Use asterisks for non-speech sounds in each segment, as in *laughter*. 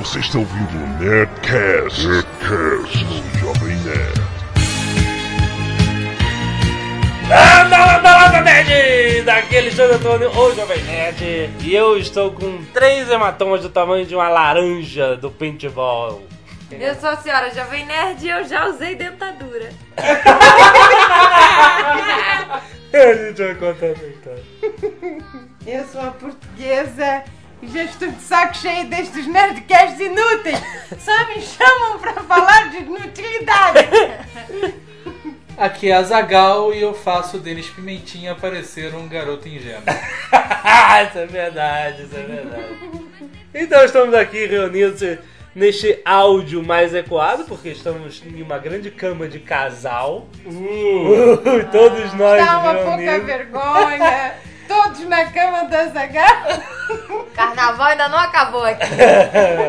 Você está ouvindo o Nerdcast, Nerdcast no Jovem Nerd. Anda, anda, anda, Nerd! Daqui é Alexandre Antônio, o Jovem Nerd. E eu estou com três hematomas do tamanho de uma laranja do paintball. Eu sou a senhora Jovem Nerd e eu já usei dentadura. *laughs* A gente vai contar essa história. Eu sou a portuguesa e já estou de saco cheio destes nerdcasts inúteis. Só me chamam para falar de inutilidade. Aqui é a Zagal e eu faço o Denis Pimentinha parecer um garoto ingênuo. *laughs* isso é verdade, isso é verdade. Então estamos aqui reunidos neste áudio mais ecoado, porque estamos em uma grande cama de casal. Uh, todos nós Dá uma pouca reunidos. vergonha. Todos na cama da Zagal. *laughs* Carnaval ainda não acabou aqui.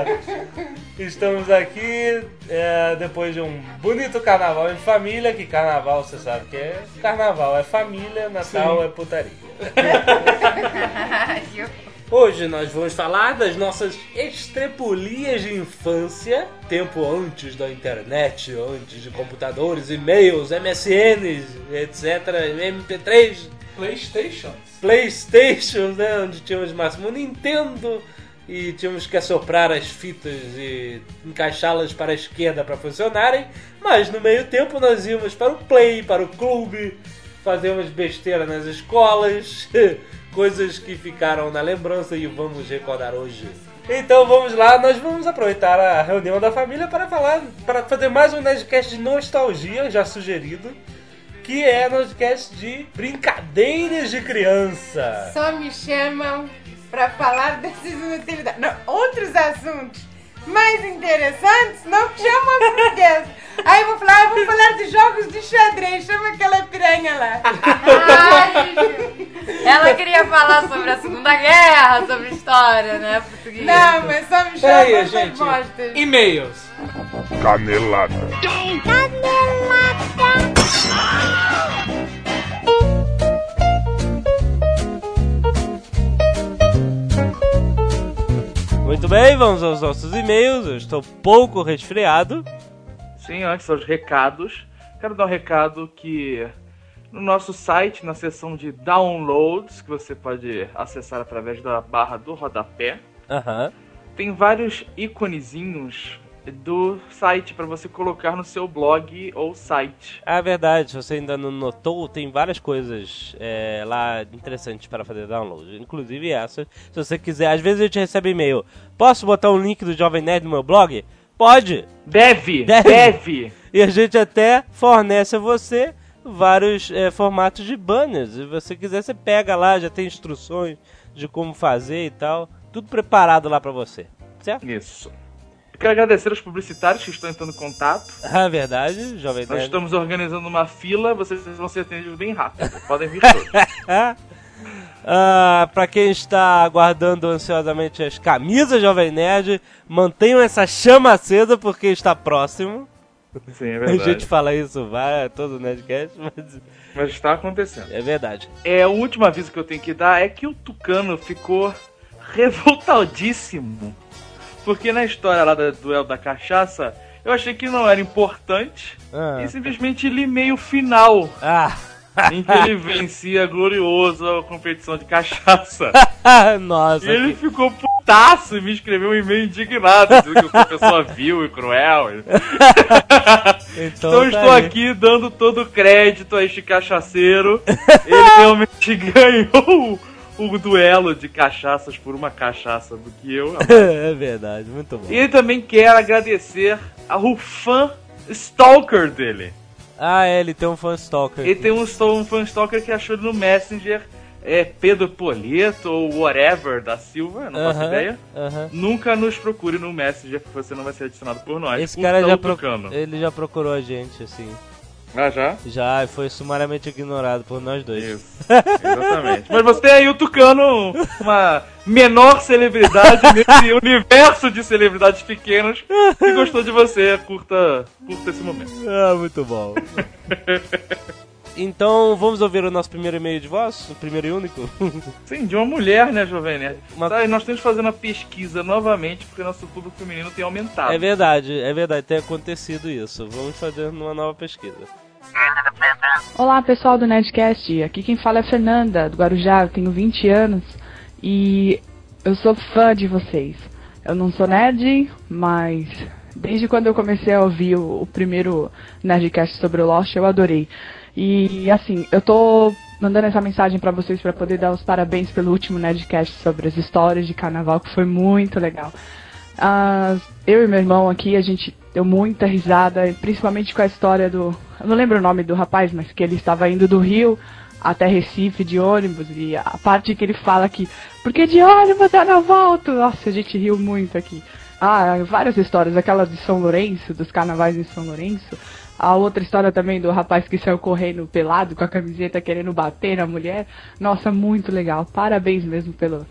*laughs* Estamos aqui é, depois de um bonito carnaval em família, que carnaval você sabe que é carnaval, é família, Natal é putaria. *laughs* Hoje nós vamos falar das nossas estrepulias de infância, tempo antes da internet, antes de computadores, e-mails, MSNs, etc, MP3, Playstations. Playstations, né, onde tínhamos máximo Nintendo e tínhamos que assoprar as fitas e encaixá-las para a esquerda para funcionarem, mas no meio tempo nós íamos para o Play, para o clube, fazíamos besteira nas escolas, *laughs* coisas que ficaram na lembrança e vamos recordar hoje. Então vamos lá, nós vamos aproveitar a reunião da família para falar, para fazer mais um Nerdcast de nostalgia, já sugerido, que é Nerdcast de brincadeiras de criança. Só me chamam para falar dessas inutilidades. Não, outros assuntos mais interessantes não me chamam a portuguesa. Aí eu vou falar, eu vou falar de jogos de xadrez. Chama aquela piranha lá. Ai, ela queria falar sobre a Segunda Guerra, sobre história, né? Português. Não, mas só me chamam Peraí, essas gente. bostas. E-mails. Canelada. Muito bem, vamos aos nossos e-mails. Eu estou pouco resfriado. Sim, antes aos recados. Quero dar um recado que no nosso site, na seção de downloads, que você pode acessar através da barra do rodapé, tem vários íconezinhos do site para você colocar no seu blog ou site. É verdade, se você ainda não notou, tem várias coisas é, lá interessantes para fazer download. Inclusive essa. Se você quiser, às vezes a gente recebe e-mail. Posso botar um link do Jovem Nerd no meu blog? Pode! Deve! Deve. Deve! E a gente até fornece a você vários é, formatos de banners. Se você quiser, você pega lá, já tem instruções de como fazer e tal. Tudo preparado lá pra você. Certo? Isso. Eu quero agradecer aos publicitários que estão entrando em contato. É *laughs* verdade, Jovem Nós Nerd. estamos organizando uma fila, vocês vão ser atendidos bem rápido. Podem vir todos. *laughs* Ah, pra quem está aguardando ansiosamente as camisas Jovem Nerd, mantenham essa chama acesa porque está próximo. Sim, é *laughs* A verdade. gente fala isso vai todo Nerdcast, mas Mas está acontecendo. é verdade. É, o último aviso que eu tenho que dar é que o Tucano ficou revoltadíssimo. Porque na história lá do duelo da cachaça, eu achei que não era importante. Ah. E simplesmente li meio final, Ah, em que ele *laughs* vencia glorioso a competição de cachaça. *laughs* nossa. E ele que- ficou putaço e me escreveu um e-mail indignado, dizendo que o professor vil e cruel. *laughs* Então, Então tá estou aí. aqui dando todo o crédito a este cachaceiro. Ele realmente ganhou o duelo de cachaças por uma cachaça do que eu. *laughs* é verdade, muito bom. E ele também quer agradecer ao fã stalker dele. Ah, é, ele tem um fan stalker. Ele tem um, um fã stalker que achou ele no Messenger, é Pedro Polieto ou whatever da Silva, não faço Aham, ideia. aham. Nunca nos procure no Messenger, porque você não vai ser adicionado por nós. Esse cara já, pro... Tucano. ele já procurou a gente, assim. Ah, já? Já, e foi sumariamente ignorado por nós dois. Isso, exatamente. *laughs* Mas você tem aí o Tucano, uma menor celebridade *laughs* nesse universo de celebridades pequenas que gostou de você. Curta, curta esse momento. Ah, muito bom. *laughs* Então vamos ouvir o nosso primeiro e-mail de voz, o primeiro e único. *laughs* Sim, de uma mulher, né, Jovem Nerd? Uma- Sabe, nós temos que fazer uma pesquisa novamente, porque nosso público feminino tem aumentado. É verdade, é verdade, tem acontecido isso. Vamos fazer uma nova pesquisa. Olá pessoal do Nerdcast, aqui quem fala é a Fernanda, do Guarujá, eu tenho 20 anos e eu sou fã de vocês. Eu não sou nerd, mas desde quando eu comecei a ouvir o, o primeiro Nerdcast sobre o Lost, eu adorei. E assim, eu tô mandando essa mensagem pra vocês pra poder dar os parabéns pelo último Nerdcast sobre as histórias de carnaval, que foi muito legal. Ah, eu e meu irmão aqui, a gente deu muita risada, principalmente com a história do. Eu não lembro o nome do rapaz, mas que ele estava indo do Rio até Recife de ônibus, e a parte que ele fala que. Porque de ônibus eu não volto! Nossa, a gente riu muito aqui. Ah, várias histórias, aquela de São Lourenço, dos carnavais em São Lourenço. A outra história também do rapaz que saiu correndo pelado com a camiseta querendo bater na mulher. Nossa, muito legal. Parabéns mesmo pelo,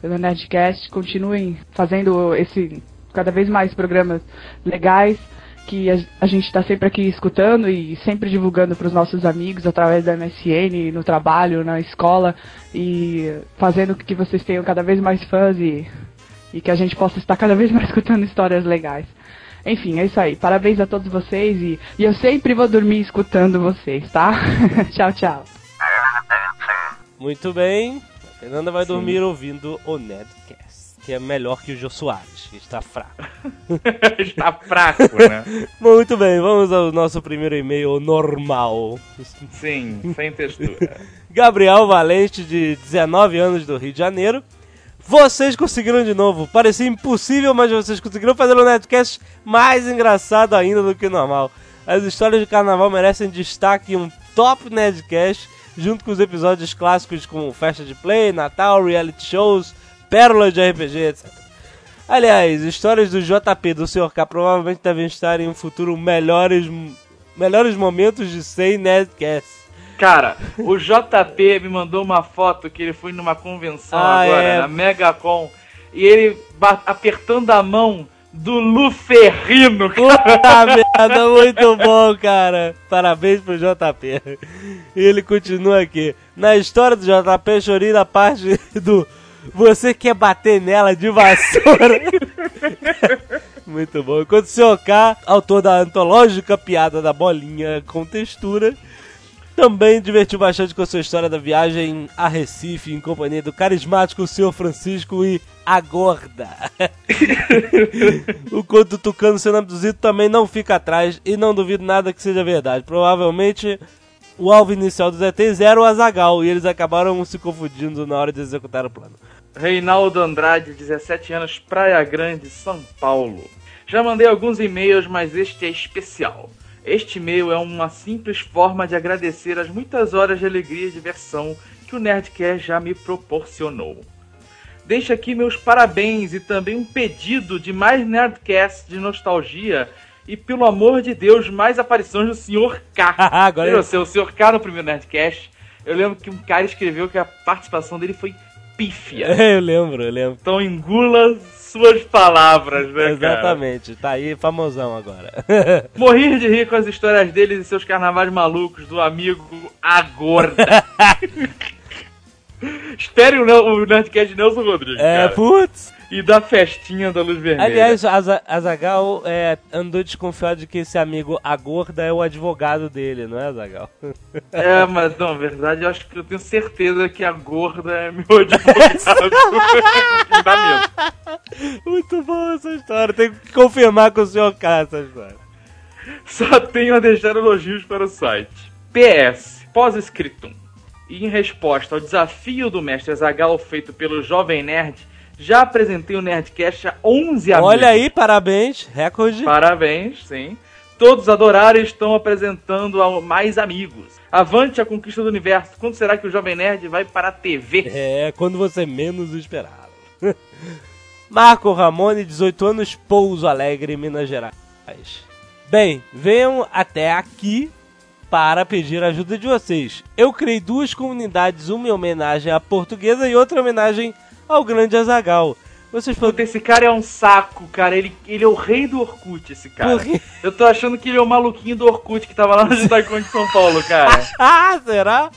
pelo Nerdcast. Continuem fazendo esse cada vez mais programas legais que a, a gente está sempre aqui escutando e sempre divulgando para os nossos amigos através da MSN, no trabalho, na escola e fazendo que vocês tenham cada vez mais fãs e, e que a gente possa estar cada vez mais *laughs* escutando histórias legais. Enfim, é isso aí. Parabéns a todos vocês e, e eu sempre vou dormir escutando vocês, tá? *laughs* tchau, tchau. Muito bem, a Fernanda vai dormir ouvindo o Nerdcast, que é melhor que o Jô Soares, que está fraco. *laughs* Está fraco, né? *laughs* Muito bem, vamos ao nosso primeiro e-mail normal. Sim, sem textura. Gabriel Valente, de 19 anos, do Rio de Janeiro. Vocês conseguiram de novo. Parecia impossível, mas vocês conseguiram fazer o Nerdcast mais engraçado ainda do que normal. As histórias de carnaval merecem destaque em um top Nerdcast, junto com os episódios clássicos como Festa de Play, Natal, reality shows, pérolas de RPG, etc. Aliás, histórias do JP do Sr. K provavelmente devem estar em um futuro melhores, melhores momentos de 100 Nerdcasts. Cara, o JP me mandou uma foto que ele foi numa convenção Ah, agora, é. na Megacon, e ele apertando a mão do Luferrino. Puta merda, muito bom, cara. Parabéns pro JP. E ele continua aqui. Na história do JP, chorei na parte do você quer bater nela de vassoura. *laughs* muito bom. Enquanto o Sr. K, autor da antológica piada da bolinha com textura, também divertiu bastante com a sua história da viagem a Recife em companhia do carismático Sr. Francisco e a Gorda. *laughs* o conto Tucano sendo abduzido também não fica atrás e não duvido nada que seja verdade. Provavelmente o alvo inicial dos ETs era o Azagal e eles acabaram se confundindo na hora de executar o plano. Reinaldo Andrade, 17 anos, Praia Grande, São Paulo. Já mandei alguns e-mails, mas este é especial. Este e-mail é uma simples forma de agradecer as muitas horas de alegria e diversão que o Nerdcast já me proporcionou. Deixo aqui meus parabéns e também um pedido de mais Nerdcast de nostalgia e, pelo amor de Deus, mais aparições do Sr. K. *laughs* Agora eu- você, o Sr. K no primeiro Nerdcast, eu lembro que um cara escreveu que a participação dele foi pífia. *laughs* eu lembro, eu lembro. Então engula suas palavras, né, cara? Exatamente, tá aí famosão agora. *laughs* Morri de rir com as histórias deles e seus carnavais malucos do amigo A *laughs* Espere o, Nerdcast de Nelson Rodrigues, é, cara. putz. E da festinha da luz vermelha. Aliás, Aza- Azagal é, andou desconfiado de que esse amigo, a gorda, é o advogado dele, não é, Azagal? *laughs* É, mas não, na verdade, eu acho que eu tenho certeza que a Gorda é meu advogado. *laughs* Fundamento. Muito boa essa história. Tem que confirmar com o senhor K essa história. Só tenho a deixar elogios para o site. PS, pós-scriptum. E em resposta ao desafio do mestre Zagal feito pelo Jovem Nerd, já apresentei o Nerdcast a 11 amigos. Olha aí, parabéns, recorde. Parabéns, sim. Todos adoraram e estão apresentando a mais amigos. Avante a conquista do universo. Quando será que o Jovem Nerd vai para a TV? É, quando você menos esperava. *laughs* Marco Ramone, 18 anos, Pouso Alegre, Minas Gerais. Bem, venham até aqui para pedir a ajuda de vocês. Eu criei duas comunidades, uma em homenagem à portuguesa e outra em homenagem ao grande Azagal. Vocês falam. Puta, esse cara é um saco, cara. Ele, ele é o rei do Orkut, esse cara. Eu tô achando que ele é o maluquinho do Orkut que tava lá no Jutacon de São Paulo, cara. *laughs* Ah, será?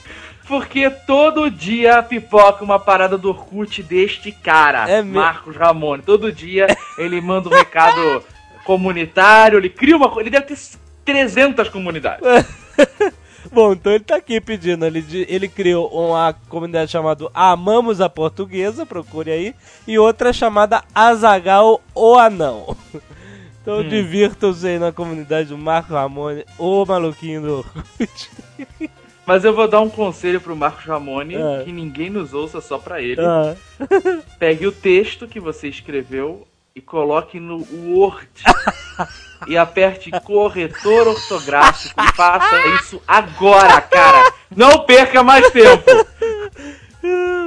Porque todo dia pipoca uma parada do Orkut deste cara, É Marcos Ramone. Todo dia ele manda um recado *laughs* comunitário, ele cria uma. Ele deve ter 300 comunidades. *laughs* *laughs* Bom, então ele tá aqui pedindo. Ele, ele criou uma comunidade chamada Amamos a Portuguesa, procure aí, e outra chamada Azagal o Anão. *laughs* Então divirtam-se aí na comunidade do Marco Ramone, o maluquinho do Orkut. *laughs* Mas eu vou dar um conselho pro Marcos Ramone, Ah. que ninguém nos ouça só pra ele. Ah, Pegue o texto que você escreveu e coloque no Word. E aperte corretor ortográfico e faça isso agora, cara. Não perca mais tempo. *laughs*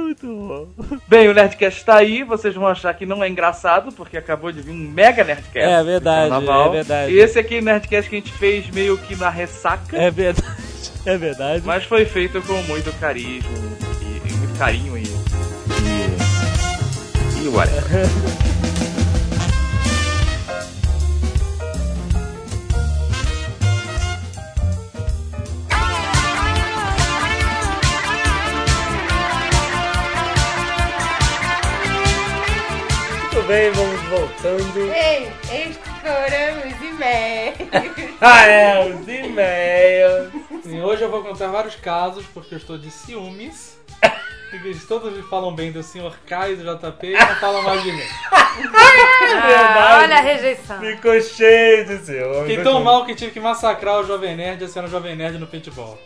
muito bom. Bem, o Nerdcast tá aí, vocês vão achar que não é engraçado, porque acabou de vir um mega Nerdcast. É verdade, é verdade. E esse aqui é o Nerdcast que a gente fez meio que na ressaca, É verdade, *laughs* é verdade. mas foi feito com muito carisma e, e muito carinho e. e. e whatever. *laughs* bem, vamos voltando. Ei, este foram os e-mails. *laughs* Ah, é, os e-mails. E hoje eu vou contar vários casos, porque eu estou de ciúmes. Porque *laughs* eles todos falam bem do Sr. Caio e do JP e não falam mais de mim. *laughs* Ah, olha a rejeição. Ficou cheio de seu. Fiquei tão mal que tive que massacrar o Jovem Nerd e a Jovem Nerd no paintball.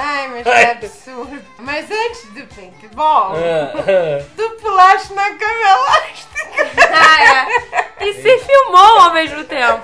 Ai, mas que absurdo. Mas antes do paintball, É. tu pulaste na cama elástica. *laughs* Ah, é. E se filmou ao mesmo tempo.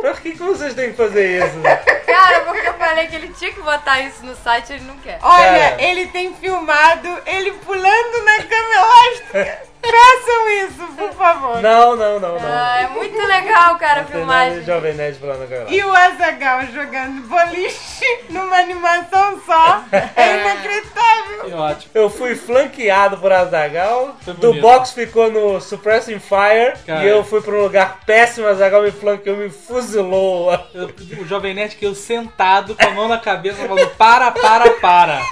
Por que, que vocês têm que fazer isso? Cara, porque eu falei que ele tinha que botar isso no site e ele não quer. Olha, Cara. ele tem filmado ele pulando na cama elástica. Façam isso, por favor. Não, não, não, não. Ah, é muito legal, cara, a Não tem nada filmagem. de Jovem Nerd falando agora. E o Azagal jogando boliche numa animação só. É inacreditável. Que ótimo. Eu fui flanqueado por Azagal. Foi Do bonito. box ficou no Suppressing Fire. Cara. E eu fui pra um lugar péssimo. Azagal me flanqueou, me fuzilou. Eu- o Jovem Nerd que eu sentado com a mão na cabeça falando para, para, para. *laughs*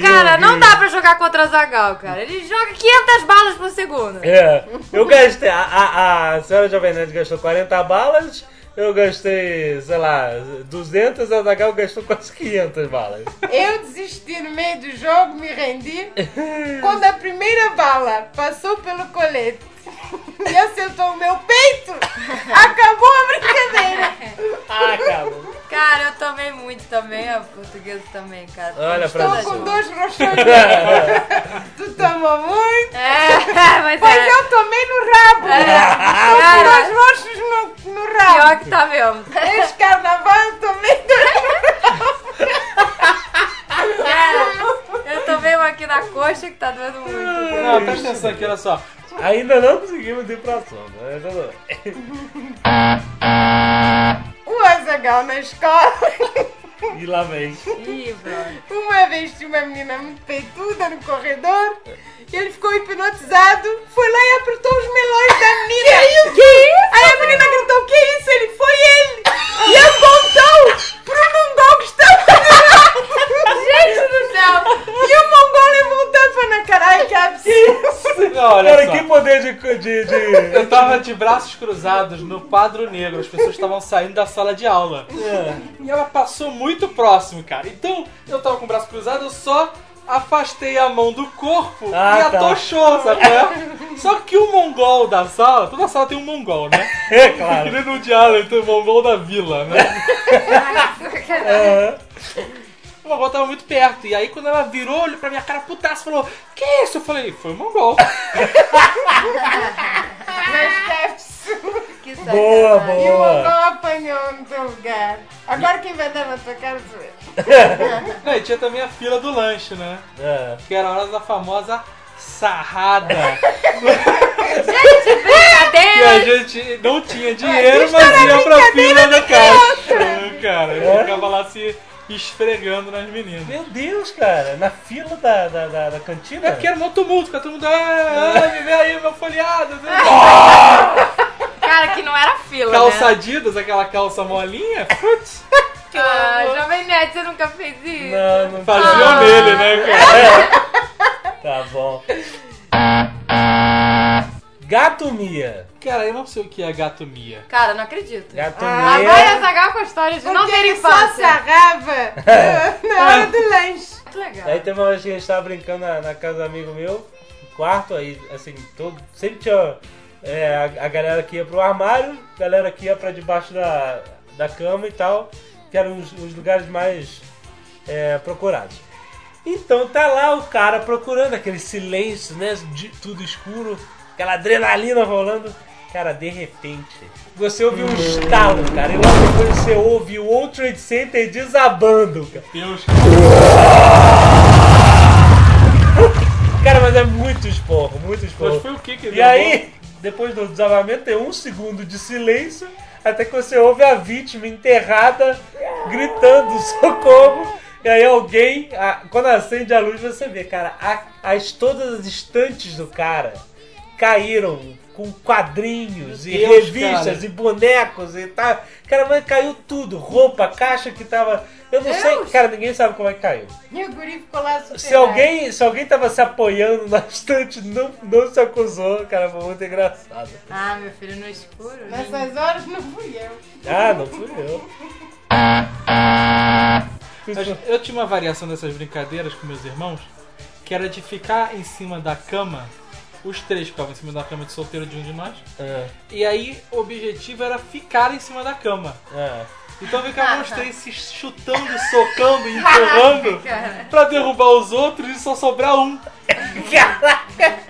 Cara, não dá pra jogar contra Zagal, cara. Ele joga 500 balas por segundo. É, eu gastei. A, a, a senhora Jovem Nerd gastou 40 balas. Eu gastei, sei lá, 200. A Azagal gastou quase 500 balas. Eu desisti no meio do jogo, me rendi. Quando a primeira bala passou pelo colete *laughs* e acertou o meu peito, acabou a brincadeira. *laughs* Ah, cara. Cara, eu tomei muito também, a portuguesa também, cara. Olha pra Estou com dois roxões. *laughs* tu tomou muito? É, mas Pois é. eu tomei no rabo. É, Dois cara, roxos no, no rabo. pior que tá mesmo. Esse carnaval eu tomei dois Cara, eu tomei uma aqui na coxa que tá doendo muito. Não, presta atenção aqui, olha só. Ainda não conseguimos ir pra sombra. né? Ainda não. *laughs* O Azagal na escola. *laughs* E lá vem. Ih. Uma vez tinha uma menina muito peituda no corredor e ele ficou hipnotizado, foi lá e apertou os melões da menina. Que isso? Que isso? Aí a menina gritou, que isso? Ele foi ele! E apontou pro mongol que estava Gente do céu! E o mongol levou um tapa na cara. Ai, que absurdo! Não, olha Cara, só. que poder de. de, de... Eu tava de braços cruzados no quadro negro, as pessoas estavam saindo da sala de aula. E ela passou muito próximo, cara. Então, eu tava com o braço cruzado, eu só afastei a mão do corpo Ah, e tá. atochou, sabe? qual é? Só que o mongol da sala, toda sala tem um mongol, né? É, claro. Ele no diálogo tem o mongol da vila, né? Aham. O mongol tava muito perto. E aí, quando ela virou, olhou pra minha cara putaça falou: Que isso? Eu falei: Foi o mongol. Que Boa, sacanagem. E o boa. mongol apanhou no teu lugar. Agora quem vai dar na tua cara sou eu. Não, e tinha também a fila do lanche, né? É. Que era a hora da famosa sarrada. *laughs* que a Brincadeira! gente não tinha dinheiro, mas ia pra fila da caixa. É, cara, eu ficava lá se esfregando nas meninas. Meu Deus, cara, na fila da, da, da, da cantina? É porque era um tumulto, fica todo mundo. Ah, ah, me vê aí, meu folheado. né? Cara, que não era fila, Calça né? Adidas, aquela calça molinha. Putz, *laughs* Ah, Jovem Nerd, você nunca fez isso? Não, não faziam Ah. nele, né, cara? *laughs* Tá bom. Gato Mia. Cara, eu não sei o que é gato Mia. Cara, não acredito. Gato Ah, Mia. Agora Zagal com a história de não ter só infância. sarrava *laughs* na hora do lanche. Muito legal. Aí teve uma vez que a gente tava brincando na, na casa do amigo meu, no quarto, aí assim, todo, sempre tinha é, a, a galera que ia pro armário, a galera que ia pra debaixo da, da cama e tal, que eram os, os lugares mais é, procurados. Então tá lá o cara procurando aquele silêncio, né? de- tudo escuro, aquela adrenalina rolando. Cara, de repente, você ouve um estalo, cara, e logo depois você ouve o World Trade Center desabando, cara. Deus. Cara, mas é muito esporro, muito esporro. Mas foi o que que E aí, depois do desabamento, tem um segundo de silêncio, até que você ouve a vítima enterrada gritando *laughs* socorro. E aí alguém, a- quando acende a luz, você vê, cara, a- as, todas as estantes do cara caíram com quadrinhos Meu e Deus, revistas cara. e bonecos e tal. Cara, mas caiu tudo. Roupa, caixa que tava. Eu não sei, Deus. cara, ninguém sabe como é que caiu. E o guri ficou lá Se alguém, se alguém tava se apoiando na estante, não, não se acusou, cara, foi muito engraçado. Ah, meu filho, no escuro. né? Nessas horas não fui eu. Ah, não fui eu. Eu tinha uma variação dessas brincadeiras com meus irmãos, que era de ficar em cima da cama, os três ficavam em cima da cama de solteiro de um de nós, Ah, e aí o objetivo era ficar em cima da cama. ah. Então ficavam os três se chutando, socando, empurrando *laughs* Cara. pra derrubar os outros e só sobrar um.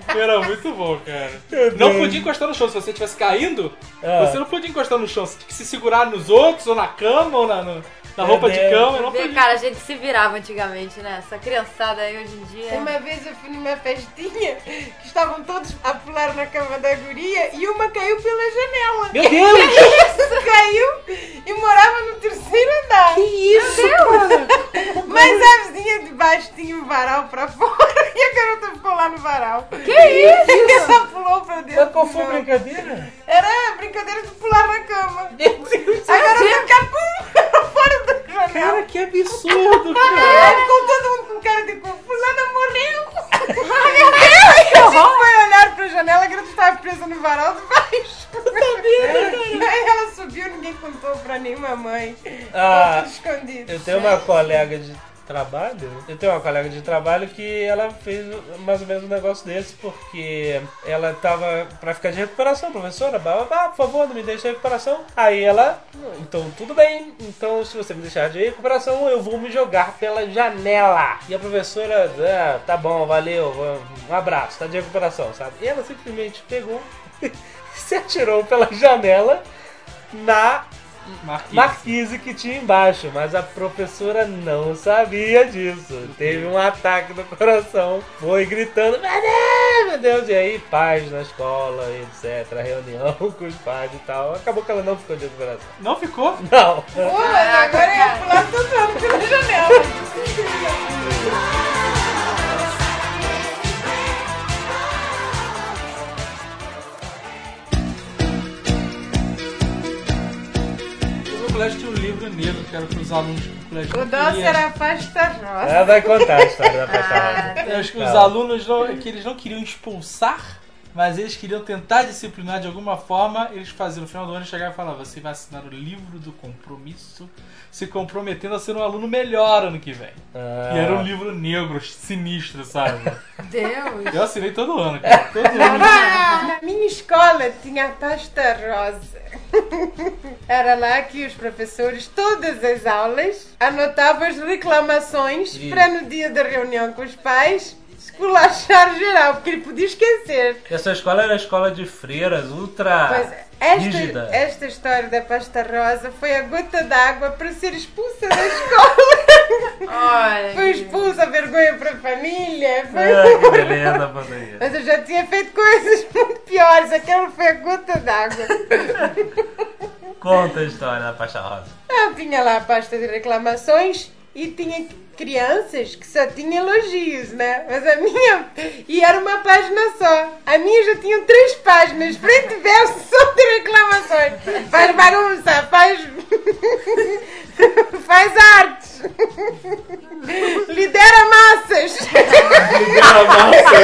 Era muito bom, cara. Não podia encostar no chão. Se você estivesse caindo, Ah. você não podia encostar no chão. Você tinha que se segurar nos outros, ou na cama, ou na, no- na Meu roupa de Deus. cama. Não podia. cara, a gente se virava antigamente, né? Essa criançada aí hoje em dia. Uma vez eu fui numa festinha que estavam todos a pular na cama da guria e uma caiu pela janela. Meu Deus! caiu e morava no terceiro andar. Que isso, Mas a vizinha de baixo tinha um varal pra fora *laughs* e a garota ficou lá no varal. Que isso? Ela pulou pra dentro. Mas qual foi a brincadeira? Era brincadeira de pular na cama. A garota ficar pum, fora da janela. Cara, que absurdo, *laughs* cara. Aí ficou todo mundo com cara de cu. Fulana morreu. Ai, meu *laughs* Deus. A gente foi olhar pra janela, a garota estava presa no varal de baixo. *laughs* Aí ela subiu, ninguém contou pra nenhuma mãe. Ah, Ficou tudo escondido. eu tenho uma colega de trabalho. Eu tenho uma colega de trabalho que ela fez mais ou menos um negócio desse, porque ela tava pra ficar de recuperação, professora, blá, blá, por favor, não me deixe de recuperação. Aí ela, então tudo bem, então se você me deixar de recuperação, eu vou me jogar pela janela. E a professora, ah, tá bom, valeu, um abraço, tá de recuperação, sabe? E ela simplesmente pegou *laughs* se atirou pela janela na Marquinhos. marquise que tinha embaixo, mas a professora não sabia disso. Teve um ataque no coração, foi gritando, meu Deus, meu Deus, e aí paz na escola, etc, reunião *laughs* com os pais e tal. Acabou que ela não ficou de recuperação. Não ficou? Não. Pô, agora ia pular todo ano pela janela. *laughs* colégio tinha um livro negro que era para os alunos do colégio. O doce queria. era pasta rosa. Ela vai contar a história da passada. Eu acho que os alunos não, que eles não queriam expulsar, mas eles queriam tentar disciplinar de alguma forma. Eles faziam no final do ano chegar e falar: você vai assinar o livro do compromisso, se comprometendo a ser um aluno melhor ano que vem. E era um livro negro, sinistro, sabe? Deus. Eu assinei todo ano, cara. Todo ano. Na *laughs* minha escola tinha a pasta rosa. Era lá que os professores, todas as aulas, anotavam as reclamações Ih. para no dia da reunião com os pais esculachar geral, porque ele podia esquecer. Essa escola era a escola de freiras, ultra Pois esta, esta história da pasta rosa foi a gota d'água para ser expulsa da escola. *laughs* Olha. foi expulsa, vergonha para a família. Foi... Ah, que beleza. Mas eu já tinha feito coisas muito piores. Aquela foi a gota d'água. Conta a história da Pasta Rosa. Eu tinha lá a pasta de reclamações e tinha crianças que só tinham elogios, né? Mas a minha. E era uma página só. A minha já tinha três páginas, frente e verso, só de reclamações. Faz bagunça, faz. *laughs* faz artes. Lidera massas.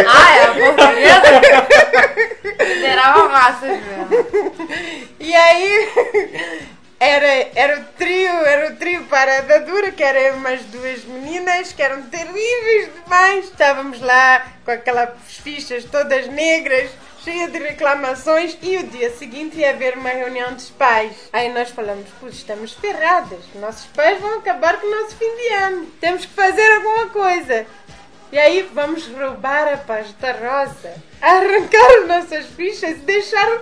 Ah, é a portuguesa? Liderava massas mesmo. E aí era, era o trio, era o trio para a dura, que eram umas duas meninas que eram terríveis demais. Estávamos lá com aquelas fichas todas negras, cheias de reclamações, e o dia seguinte ia haver uma reunião dos pais. Aí nós falamos, putz, estamos ferradas, nossos pais vão acabar com o nosso fim de ano. Temos que fazer alguma coisa. E aí vamos roubar a pasta rosa, arrancar as nossas fichas e deixar.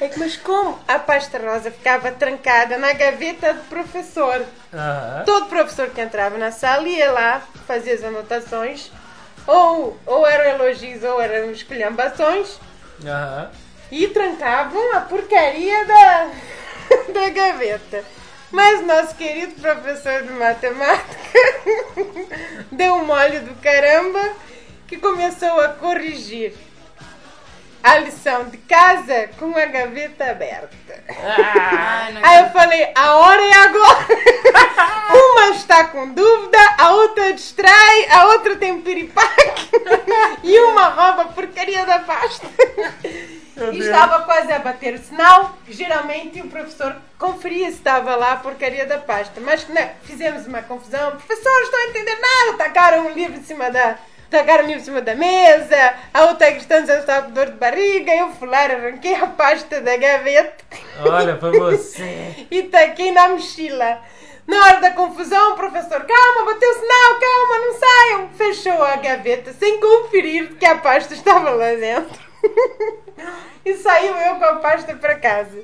É Mas como a pasta rosa ficava trancada na gaveta do professor? Aham. Todo professor que entrava na sala ia lá fazer as anotações, ou, ou eram elogios ou eram esculhambações, Aham. e trancavam a porcaria da, *laughs* da gaveta. Mas nosso querido professor de matemática *laughs* deu um mole do caramba que começou a corrigir a lição de casa com a gaveta aberta. Não Aí eu falei, a hora é agora. Uma está com dúvida, distrai, a outra tem piripaque *laughs* e uma rouba porcaria da pasta. E estava quase a bater o sinal. Geralmente o professor conferia se estava lá a porcaria da pasta. Mas não, fizemos uma confusão. Professor, estou a entender nada. Tacaram um livro em cima da. Tacaram um livro em cima da mesa, a outra que eu estava com dor de barriga, eu fui lá, arranquei a pasta da gaveta Olha, foi você. *laughs* e taquei na mochila. Na hora da confusão, o professor, calma, bateu o sinal, calma, não saiam. Fechou a gaveta sem conferir que a pasta estava lá dentro. *laughs* e saiu eu com a pasta para casa.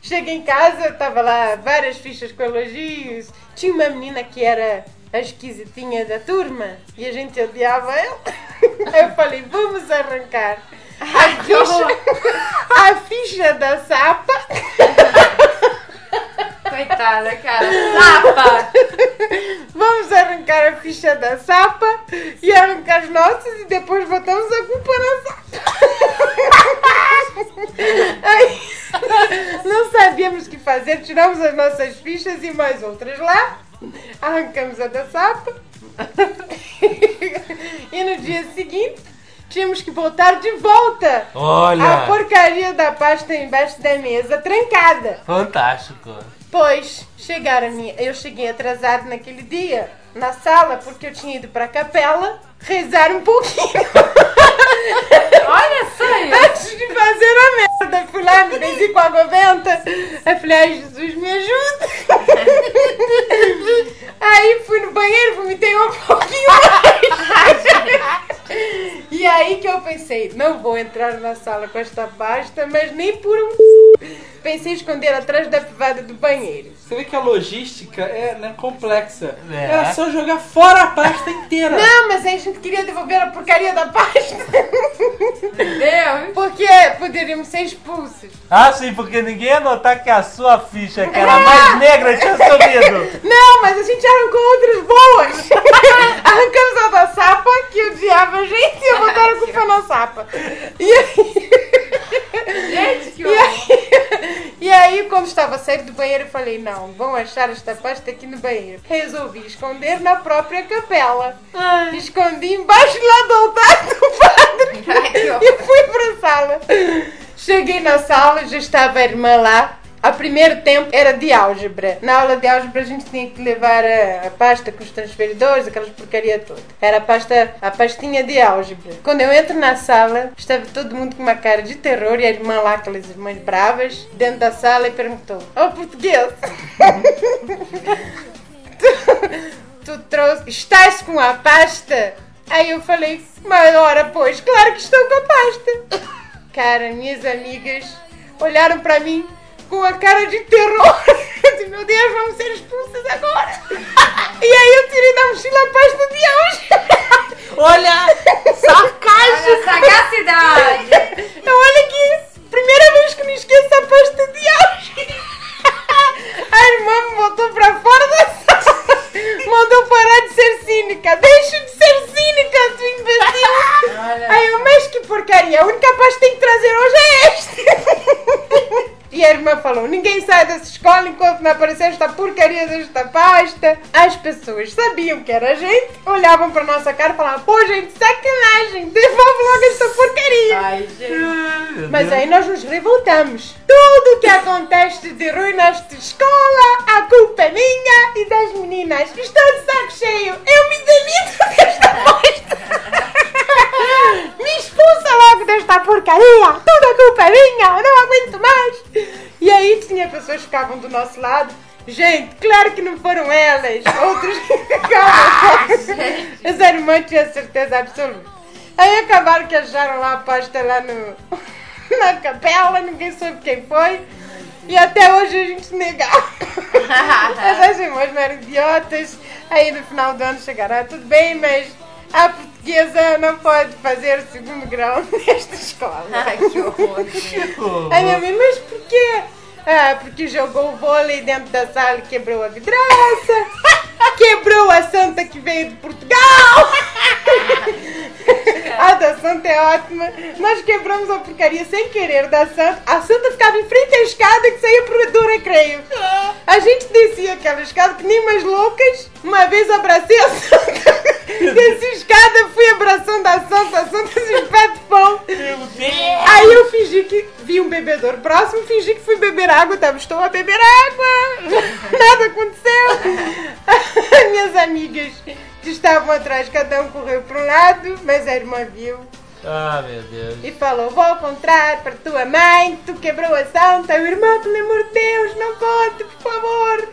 Cheguei em casa, estava lá várias fichas com elogios. Tinha uma menina que era a esquisitinha da turma e a gente odiava ela. *laughs* Eu falei, vamos arrancar a ficha, *laughs* a ficha da sapa Coitada, cara. Tapa! Vamos arrancar a ficha da Sapa e arrancar as nossas e depois botamos a culpa na Sapa. Aí, não sabíamos o que fazer, tiramos as nossas fichas e mais outras lá, arrancamos a da Sapa e no dia seguinte tínhamos que voltar de volta a Olha, porcaria da pasta embaixo da mesa trancada. fantástico. Pois, chegaram minha, eu cheguei atrasado naquele dia na sala porque eu tinha ido para a capela rezar um pouquinho Olha só isso! antes de fazer a merda. Fui lá, me benzi com água benta. Aí falei, ai Jesus, me ajuda. Aí fui no banheiro, vomitei um pouquinho mais. E aí que eu pensei, não vou entrar na sala com esta pasta, mas nem por um Pensei em esconder atrás da privada do banheiro. Você vê que a logística é né, complexa. É. Era só jogar fora a pasta inteira. Não, mas aí a gente queria devolver a porcaria da pasta. Deus! Porque poderíamos ser expulsos. Ah, sim, porque ninguém ia notar que a sua ficha, que era a mais negra, tinha sumido. Não, mas a gente arrancou outras boas. *laughs* Arrancamos a da sapa, que odiava a gente, e botaram a culpa na sapa. E aí... Gente, que E horror! E aí, quando estava sair do banheiro, eu falei: não, vão achar esta pasta aqui no banheiro. Resolvi esconder na própria capela. Escondi embaixo lá do altar do padre Ai, *laughs* e fui para a sala. Cheguei na sala, já estava a irmã lá. A primeiro tempo era de álgebra. Na aula de álgebra a gente tinha que levar a, a pasta com os transferidores, aquelas porcaria toda. Era a pasta, a pastinha de álgebra. Quando eu entro na sala, estava todo mundo com uma cara de terror e a irmã lá, aquelas irmãs bravas, dentro da sala e perguntou: Ô português! *laughs* tu trouxe, estás com a pasta? Aí eu falei, mas ora, pois, claro que estou com a pasta. Cara, minhas amigas olharam pra mim com a cara de terror. *laughs* Assim, meu Deus, vamos ser expulsas agora. *laughs* E aí eu tirei da mochila a pasta de hoje. *laughs* Olha, sarcasmo. sagacidade. Eu olha que primeira vez que me esqueço a pasta de hoje. A irmã me botou para fora da sala. Mandou parar de ser cínica. Deixa de ser cínica, tu imbecil. Aí eu, mas que porcaria. A única pasta que tenho que trazer hoje é esta. E a irmã falou: ninguém sai dessa escola enquanto não aparecer esta porcaria desta pasta. As pessoas sabiam que era a gente, olhavam para nossa cara e falavam: pô, gente, sacanagem, devolve logo esta porcaria. Ai, gente. Mas aí nós nos revoltamos. Tudo que acontece de ruim nesta escola, a culpa é minha e das meninas. Estou de saco cheio. Eu me demito *laughs* desta bosta. Me expulsa logo desta porcaria. Tudo a culpa é minha. Eu não aguento mais. E aí tinha pessoas que ficavam do nosso lado. Gente, claro que não foram elas. Outros que ficavam. *laughs* Essa irmã tinha certeza absoluta. Aí acabaram que acharam lá a pasta lá no, *laughs* na capela, ninguém soube quem foi. E até hoje a gente negava. *laughs* Essas irmãs não eram idiotas. Aí no final do ano chegaram, ah, tudo bem, mas a portuguesa não pode fazer segundo grau *laughs* nesta escola. Ai, que horror, minha mãe, mas por quê? Ah, porque jogou o vôlei dentro da sala e quebrou a vidraça. *laughs* Quebrou a santa que veio de Portugal. *laughs* *laughs* A da santa é ótima. Nós quebramos a porcaria sem querer da santa. A santa ficava em frente à escada que saía pro, do recreio. A gente descia aquela escada que nem umas loucas. Uma vez abracei a santa. *laughs* Desci a escada, fui abraçando a santa. A santa se pé de pão. Aí eu fingi que vi um bebedouro próximo, fingi que fui beber água, tava, estou a beber água, *laughs* nada aconteceu. Minhas amigas estavam atrás, cada um correu para um lado, mas a irmã viu Ah, meu Deus. e falou: Vou contar para tua mãe tu quebrou a santa. O irmão, pelo amor de Deus, não conte, por favor.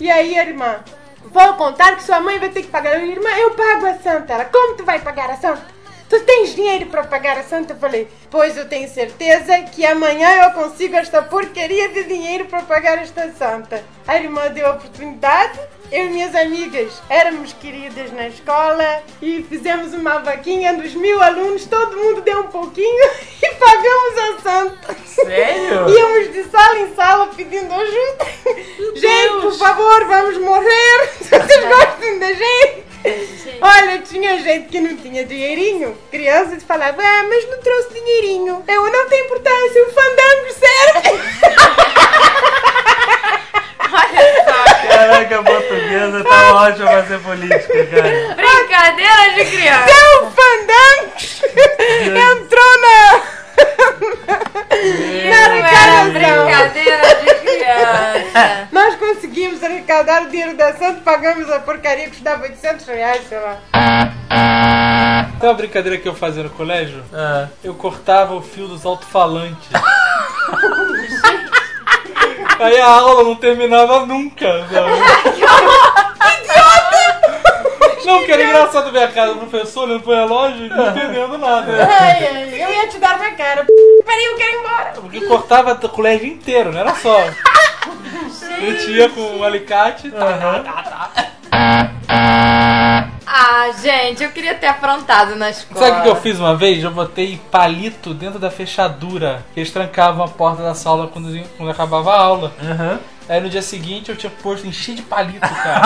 E aí a irmã: Vou contar que sua mãe vai ter que pagar. Irmã, eu pago a santa. Ela: Como tu vai pagar a santa? Tu tens dinheiro para pagar a santa? Eu falei: Pois eu tenho certeza que amanhã eu consigo esta porcaria de dinheiro para pagar esta santa. A irmã deu a oportunidade. Eu e minhas amigas éramos queridas na escola e fizemos uma vaquinha dos mil alunos, todo mundo deu um pouquinho *laughs* e pagamos a santa. Sério? *laughs* Íamos de sala em sala pedindo ajuda. Gente, por favor, vamos morrer. *laughs* Vocês gostam da gente? Olha, tinha gente que não tinha dinheirinho. Crianças falavam, ah, mas não trouxe dinheirinho. Eu não tem importância, o fandango serve. Olha só. Caraca, a portuguesa tá ótima pra ser política, cara. Brincadeira de criança. Seu fandango entrou na... na Não era arrecadação. brincadeira de criança. Conseguimos arrecadar o dinheiro da Santa, pagamos a porcaria que custava 800 reais, sei lá. Tem uma brincadeira que eu fazia no colégio? Ah. Eu cortava o fio dos alto-falantes. Aí a aula não terminava nunca, sabe? Não, *laughs* que era engraçado ver a cara do professor olhando pro relógio e não entendendo nada. Ai, ai, eu ia te dar na cara. Peraí, eu quero ir embora. Porque cortava o colégio inteiro, não era só. Eu tinha com um alicate. tá, tá, tá, tá. Ah, gente, eu queria ter aprontado na escola. Sabe o que eu fiz uma vez? Eu botei palito dentro da fechadura. Que eles trancavam a porta da sala quando, quando acabava a aula. Aham. Aí no dia seguinte eu tinha posto encher de palito, *laughs* cara.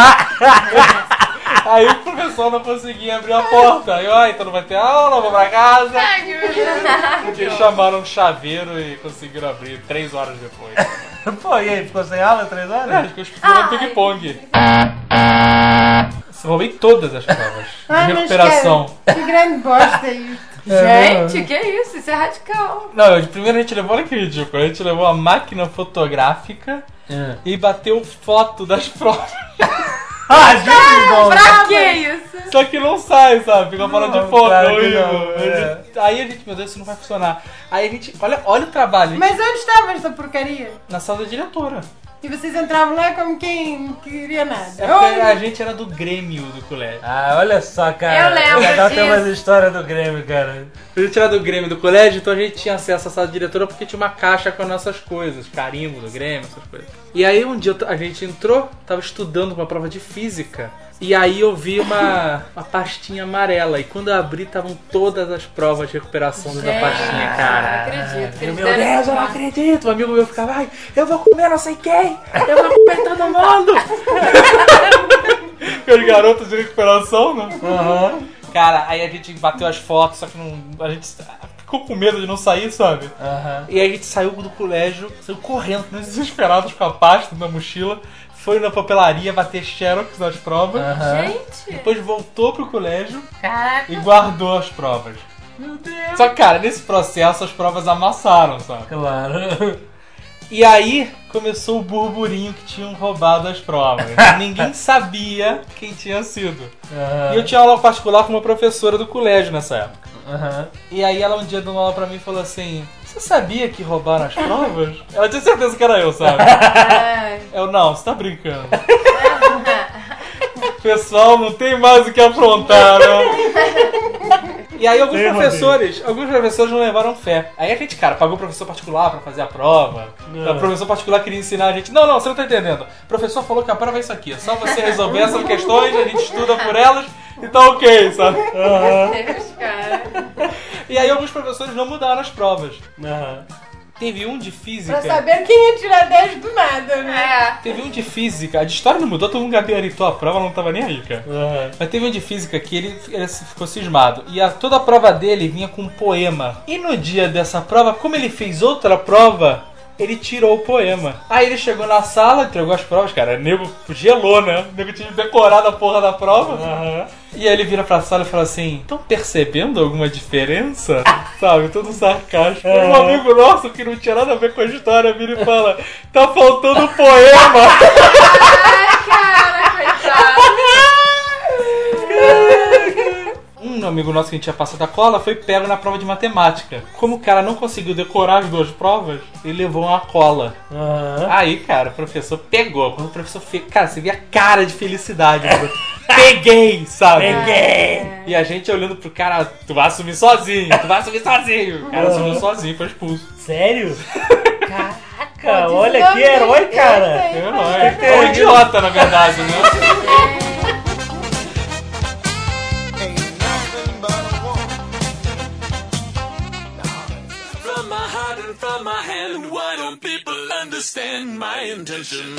Aí o professor não conseguia abrir a porta. Aí, ó, então não vai ter aula, vou pra casa. Que. Porque chamaram um chaveiro e conseguiram abrir três horas depois. *laughs* Pô, e aí, ficou sem aula três É, horas? ficou jogando ping-pong. Roubei todas as provas Ai, de recuperação. cara, que grande bosta isso. *laughs* Gente, que isso? Isso é radical. Não, primeiro a gente levou, olha que ridículo, a gente levou a máquina fotográfica É. e bateu foto das *laughs* provas. Ah, gente, bom. Pra que isso? Só que não sai, sabe? Fica fora de Não, foto, claro que não, é. Aí a gente, meu Deus, isso não vai funcionar. Aí a gente, olha, olha o trabalho. Mas onde estava essa porcaria? Na sala da diretora. E vocês entravam lá como quem não queria nada. É porque a Olha, gente era do Grêmio do colégio. Ah, olha só, cara. Eu lembro tem disso. umas histórias do Grêmio, cara. A gente era do Grêmio do colégio, então a gente tinha acesso à sala de diretora porque tinha uma caixa com as nossas coisas, carimbo do Grêmio, essas coisas. E aí um dia a gente entrou, tava estudando uma prova de física, e aí eu vi uma, uma pastinha amarela, e quando eu abri estavam todas as provas de recuperação dessa pastinha, Não cara. acredito. que Eu, meu Deus, eu não acredito! Um amigo meu ficava, ai, eu vou comer não sei quem! Eu vou comer todo mundo! *laughs* Os garotos de recuperação, né? Aham. Cara, aí a gente bateu as fotos, só que não. A gente ficou com medo de não sair, sabe? Aham. E aí a gente saiu do colégio, saiu correndo, desesperados com a pasta na mochila, foi na papelaria bater xerox nas provas, Aham. Gente, depois voltou pro colégio caraca. e guardou as provas. Meu Deus. Só que, cara, nesse processo as provas amassaram, sabe? Claro. E aí começou o burburinho que tinham roubado as provas. *laughs* Ninguém sabia quem tinha sido. E eu tinha aula particular com uma professora do colégio nessa época. Aham. E aí ela um dia deu uma aula pra mim e falou assim: Você sabia que roubaram as provas? Ela tinha certeza que era eu, sabe? Ai. Eu não, você tá brincando. *laughs* Pessoal, não tem mais o que aprontar, né? E aí alguns professores, alguns professores não levaram fé. Aí a gente, cara, pagou professor particular pra fazer a prova. É. O professor particular queria ensinar a gente. Não, não, você não tá entendendo. O professor falou que a prova é isso aqui. É só você resolver essas questões, a gente estuda por elas e tá ok, sabe? Deus, cara. E aí alguns professores não mudaram as provas. Aham. Teve um de física. Pra saber quem ia tirar 10 do nada, né? É. Teve um de física. A de história não mudou, todo mundo gabaritou a prova, não tava nem aí, cara. Aham. Mas teve um de física que ele, ele ficou cismado. E a- toda a prova dele vinha com um poema. E no dia dessa prova, como ele fez outra prova, ele tirou o poema. Aí ele chegou na sala, entregou as provas, cara. O nego gelou, né? O nego tinha decorado a porra da prova. Aham. E aí ele vira pra sala e fala assim: Estão percebendo alguma diferença? *laughs* Sabe, todo sarcástico. E Um amigo nosso que não tinha nada a ver com a história vira e fala: Tá faltando o poema. *laughs* Ai, cara, Um amigo nosso que a gente tinha passado a cola foi pego na prova de matemática. Como o cara não conseguiu decorar as duas provas, ele levou uma cola. Aham. Aí, cara, o professor pegou. Quando o professor fez. Cara, você via a cara de felicidade. né? Peguei, sabe? Peguei! E a gente olhando pro cara, tu vai assumir sozinho, tu vai assumir sozinho. O cara assumiu sozinho, foi expulso. Sério? Caraca, Cara, olha que herói, cara. Herói. É um idiota, na verdade, né? Understand my intention?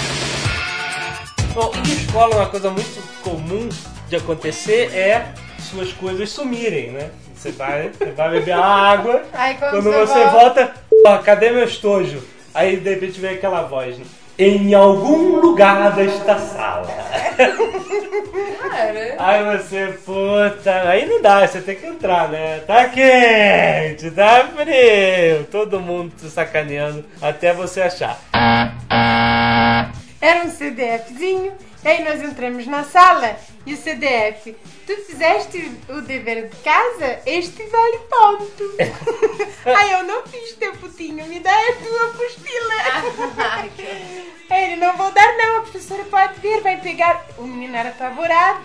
Bom, em escola uma coisa muito comum de acontecer é suas coisas sumirem, né? Você vai, você vai beber água, Aí quando, quando você volta, "Porra, cadê meu estojo? Aí de repente vem aquela voz, né? Em algum lugar desta sala. Cara. Aí você, puta, aí não dá, você tem que entrar, né? Tá quente, tá frio, todo mundo te sacaneando até você achar. Era um CDFzinho, aí nós entramos na sala e o CDF, tu fizeste o dever de casa? Este vale ponto. *laughs* aí eu não fiz teu putinho, me dá a tua apostila. Ai, ele, não vou dar não, a professora pode vir, vai pegar. O menino era apavorado.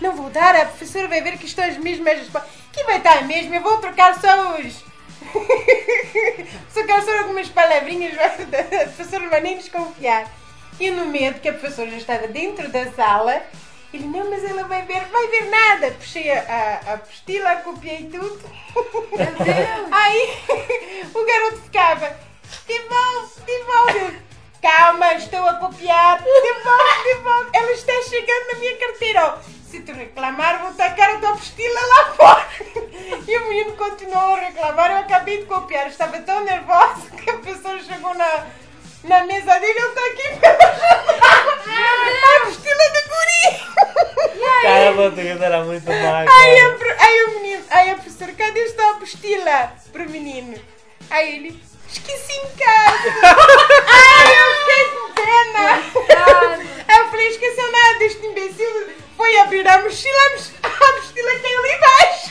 Não vou dar, a professora vai ver que estão as mesmas respostas. Que vai estar a mesma, eu vou trocar *laughs* só os... só algumas palavrinhas, *laughs* a professora não vai nem desconfiar. E no medo que a professora já estava dentro da sala, ele, não, mas ela vai ver, vai ver nada. Puxei a, a, a apostila, copiei tudo. Meu Deus. Aí *laughs* o garoto ficava, devolve, devolve. Calma, estou a copiar. Devolve, devolve. Ela está chegando na minha carteira. Se tu reclamar, vou tacar a tua apostila lá fora. E o menino continuou a reclamar. Eu acabei de copiar. Estava tão nervosa *laughs* que a pessoa chegou na, na mesa dele. Eu estou aqui. *laughs* A apostila de guri. Caramba, o Pedro era muito magro. Aí, a, aí o menino, aí a professora, cadê a tua apostila pro menino? Aí ele, esqueci em casa. *laughs* Ai, eu fiquei com pena. Aí eu falei, esqueceu nada deste imbecil. Foi abrir a mochila, a a apostila caiu lá embaixo.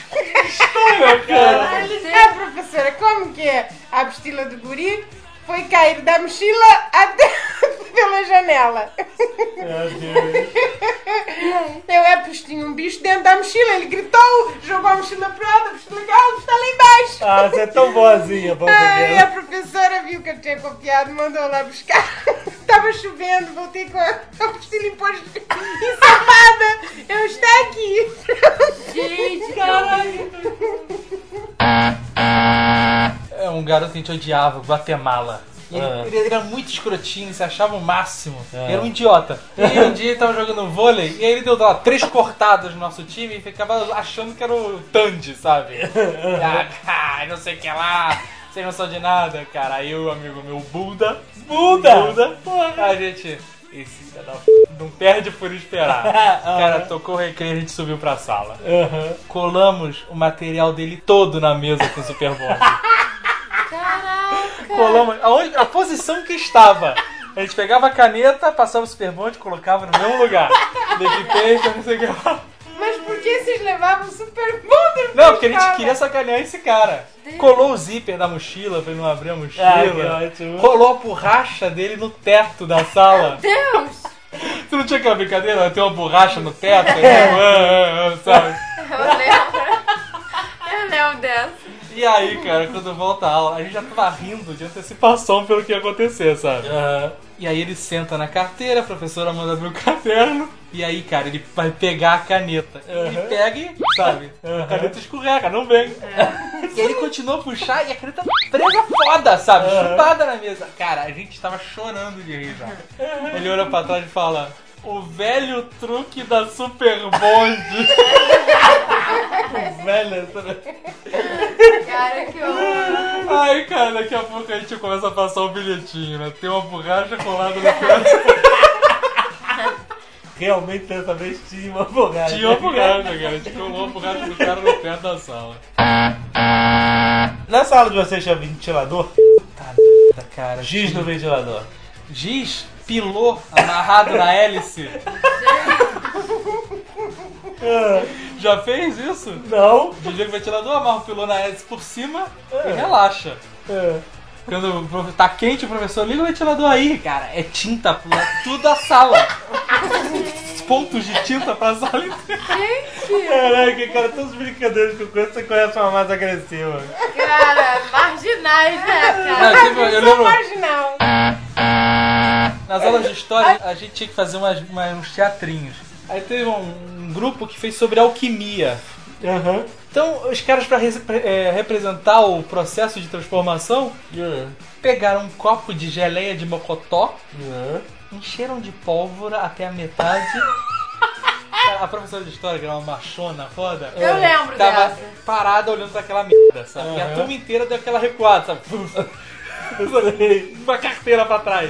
cara. É, professora, como que é? A apostila do guri foi cair da mochila até *laughs* pela janela. Meu Deus. Eu é, pois tinha um bicho dentro da mochila, ele gritou, jogou a mochila para a mochila ah, está lá embaixo. Ah, você é tão boazinha, Ai, a professora viu que eu tinha copiado, mandou lá buscar. *laughs* Tava chovendo, voltei com a a mochila ensapada. Eu estou aqui. Gente, caralho. *laughs* É um garoto que a gente odiava, Guatemala. E ele, Ah. ele era muito escrotinho, se achava o máximo. Ah. Era um idiota. E aí um dia ele tava jogando vôlei e aí ele deu lá, três cortadas no nosso time e ficava achando que era o Tandy, sabe? *laughs* ah, não sei o que lá, sem noção de nada, cara. Aí o amigo meu, Buda, Buda! Buda, a gente. Esse filho da não perde por esperar. *laughs* Cara, tocou o recreio e a gente subiu pra sala. Aham. Colamos o material dele todo na mesa com o Super Bond. *laughs* Caraca. Colamos aonde- a posição que estava. A gente pegava a caneta, passava o Super Bond e colocava no mesmo lugar. *laughs* Depende, não sei o que lá. Mas por que vocês levavam o Super Bonder Não, porque a gente queria sacanear esse cara. Colou o zíper da mochila pra ele não abrir a Ah, que mochila. ótimo. Colou a borracha dele no teto da sala. Deus! Você não tinha aquela brincadeira? Tem uma borracha no teto? *laughs* Ah, ah, ah, sabe? Eu lembro. Eu lembro dessa. E aí, cara, quando volta a aula, a gente já tava rindo de antecipação pelo que ia acontecer, sabe? Aham. E aí ele senta na carteira, a professora manda abrir o caderno. E aí, cara, ele vai pegar a caneta. Ele pega e, sabe, a caneta escorrega, não vem. *laughs* E aí ele continua a puxar e a caneta presa foda, sabe? Chutada na mesa. Cara, a gente tava chorando de rir já. Ele olha pra trás e fala: O velho truque da Super Bond. *laughs* Velho, Cara, que horror. Aí, cara, daqui a pouco a gente começa a passar o bilhetinho, né? Tem uma borracha colada no teto. realmente dessa vez tinha uma borracha. Tinha uma borracha, cara. A gente colou a borracha do cara no teto da sala. Na sala de vocês tinha ventilador? Puta, cara. Giz no ventilador. Giz, pilô amarrado na hélice. Já fez isso? Não. O ventilador, amarra o pilô na hélice por cima e relaxa. Quando tá quente, o professor liga o ventilador aí, cara. É tinta por tudo a sala. Pontos de tinta pra sala inteira. Caraca, cara, todas as brincadeiras que eu conheço, você conhece uma mais agressiva. Cara, marginais, né, Não, cara? tipo, eu Sou lembro, marginal. nas aulas de história, a gente tinha que fazer umas, umas- uns teatrinhos. Aí teve um, um grupo que fez sobre alquimia. Aham. Então, os caras, pra, é, representar o processo de transformação, pegaram um copo de geleia de mocotó, encheram de pólvora até a metade. *laughs* A professora de história, que era uma machona foda, Eu lembro tava dessa. parada olhando pra aquela merda, sabe? E a turma inteira deu aquela recuada, sabe? *laughs* Uma carteira pra trás.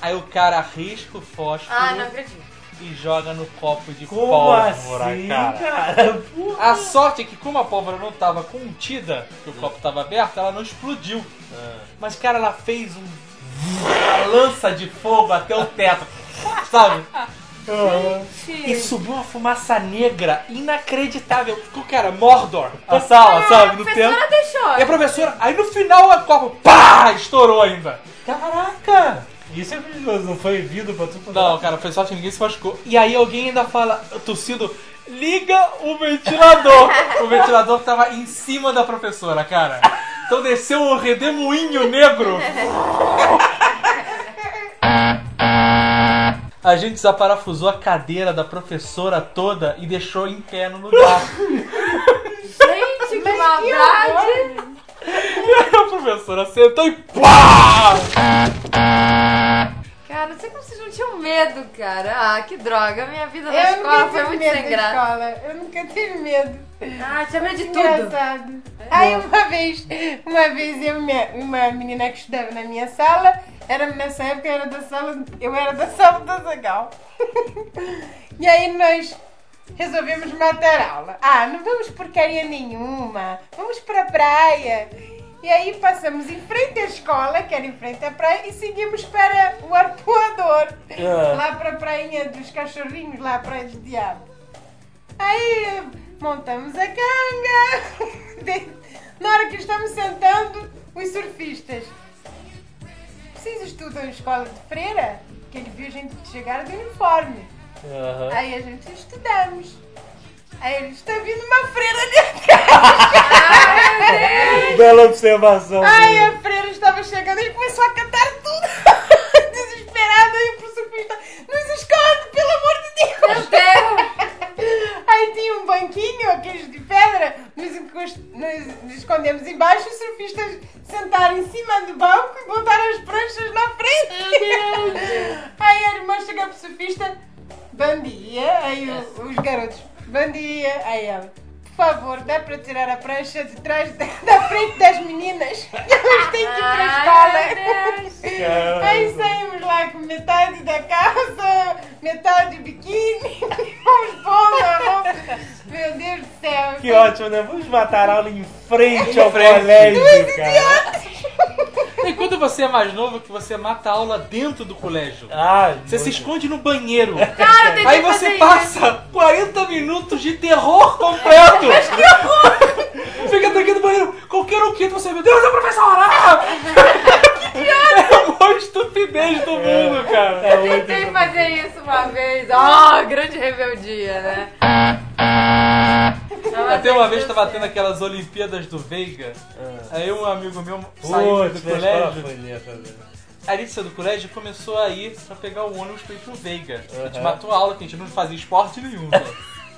Aí o cara risca o fósforo Ah, não acredito. E joga no copo de Como pólvora, assim, cara. cara? A sorte é que como a pólvora não tava contida, que o copo tava aberto, ela não explodiu. Mas, cara, ela fez um... uma lança de fogo até o teto, sabe? E subiu uma fumaça negra inacreditável. Ficou, cara, Mordor, a sala, sabe? A No teto. professora deixou. E a professora, aí no final o copo, pá, estourou ainda. Caraca! Isso é perigoso, não foi vindo pra tudo? Não, cara, foi sorte que ninguém se machucou. E aí alguém ainda fala, tossindo, liga o ventilador. o ventilador tava em cima da professora, cara. Então desceu um redemoinho negro. A gente desaparafusou a cadeira da professora toda e deixou em pé no lugar. Gente, que maldade. E aí a professora sentou e pá! Cara, não sei como vocês não tinham medo, cara. Ah, que droga. Minha vida na Eu escola nunca foi muito medo sem da graça. escola. Eu nunca tive medo. Ah, tinha medo de tudo. Engraçado. Aí uma vez, uma vez eu, minha, uma menina que estudava na minha sala, era nessa época eu era da sala, eu era da sala do Zagal. *laughs* e aí nós resolvemos matar aula. Ah, não vamos porcaria nenhuma, vamos pra praia. E aí passamos em frente à escola, que era em frente à praia, e seguimos para o arpoador. Ah. Lá para a prainha dos cachorrinhos, lá a praia do diabo. Aí montamos a canga. *laughs* Na hora que estamos sentando, os surfistas. Vocês estudam em escola de freira? Que ele viu a gente chegar de uniforme. Uhum. Aí a gente estudamos. Aí está vindo uma freira de casa. *laughs* Bela observação. Aí a freira estava chegando e começou a cantar tudo. *laughs* Desesperada e pro surfista. Nos esconde, pelo amor de Deus. Meu Deus. *laughs* Aí tinha um banquinho, aqueles de pedra. Nos, nos escondemos embaixo. Os surfistas sentaram em cima do banco e botaram as pranchas na frente. Meu Deus. Aí a irmã chega pro surfista bom dia. Aí o- os garotos, bom dia. Aí ela, por favor, dá para tirar a prancha de trás da, *laughs* da frente das meninas. Elas têm que ir para a escola. Ai, meu Deus. *laughs* Aí saímos lá com metade da calça, metade de biquíni, vamos pondo a roupa. Meu Deus do céu. Que ótimo, né? Vamos matar a aula em frente ao colégio, cara. *laughs* E quando você é mais novo, que você mata a aula dentro do colégio. Ah, Você se esconde no banheiro. *laughs* Cara, eu Aí você fazer passa 40 minutos de terror completo. Mas *laughs* que horror! Fica tranquilo no banheiro. Qualquer um que você, meu Deus, é a professora! *laughs* É a maior estupidez do mundo, cara. É Eu tentei fazer isso uma vez. Ó, grande rebeldia, né? Até uma vez tava tendo aquelas Olimpíadas do Veiga. Aí um amigo meu saiu do colégio. A gente saiu do colégio e começou a ir pra pegar o ônibus pra ir pro Veiga. A gente matou a aula, que a gente não fazia esporte nenhum. né?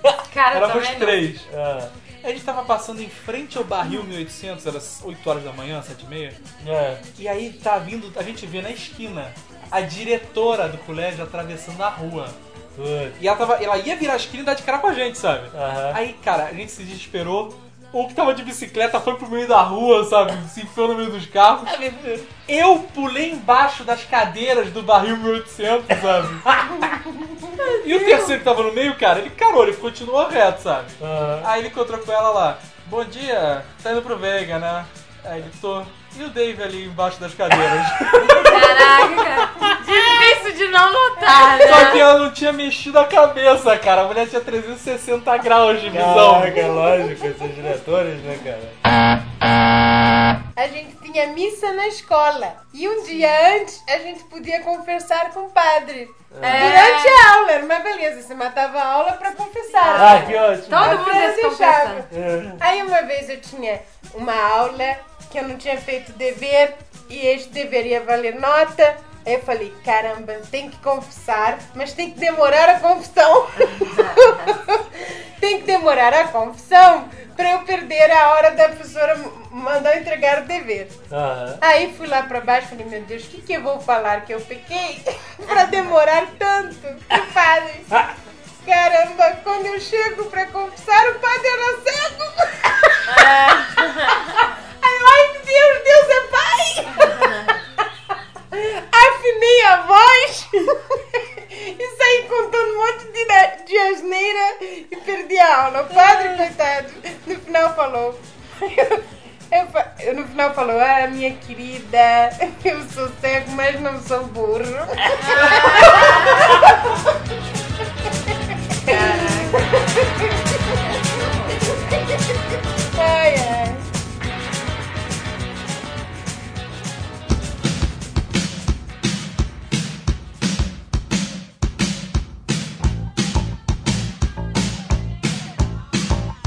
*laughs* Cara, Éramos também não. três. Ah, A gente tava passando em frente ao barril 1800, era 8 horas da manhã, 7 e meia. é. E aí tá vindo, a gente vê na esquina a diretora do colégio atravessando a rua. Putz. E ela, tava, ela ia virar a esquina e dar de cara com a gente, sabe? Aham. Aí, cara, a gente se desesperou. O que tava de bicicleta foi pro meio da rua, sabe? Se enfiou no meio dos carros. Eu pulei embaixo das cadeiras do barril 1800, sabe? *laughs* E o terceiro que tava no meio, cara, ele carou, ele continuou reto, sabe? Aham. Aí ele encontrou com ela lá. Bom dia, tá indo pro Vega, né? Aí ele tô. E o Dave ali embaixo das cadeiras? *laughs* Caraca, cara. Difícil de não notar, Só que né? ela não tinha mexido a cabeça, cara. A mulher tinha 360 graus de visão. Caraca, lógico, esses diretores, né, cara? A gente tinha missa na escola. E um dia antes a gente podia conversar com o padre. É. Durante a aula, era uma beleza. Você matava a aula pra confessar. Ah, que ótimo. Todo mundo se confessando. Aí uma vez eu tinha uma aula que eu não tinha feito dever e este deveria valer nota. Aí eu falei, caramba, tem que confessar, mas tem que demorar a confissão. *laughs* tem que demorar a confissão pra eu perder a hora da professora mandar entregar o dever. Aham. Aí fui lá pra baixo e falei, meu Deus, o que, que eu vou falar que eu pequei *laughs* pra demorar tanto? Que padre? Caramba, quando eu chego pra confessar, o padre era cego. Aí eu, ai meu Deus, Deus é pai! Afinei a voz e saí contando um monte de, ne- de asneira e perdi a aula. O padre, coitado, no final falou. Eu, fa- eu no final falou, ah, minha querida, eu sou cego, mas não sou burro. Ai, ai.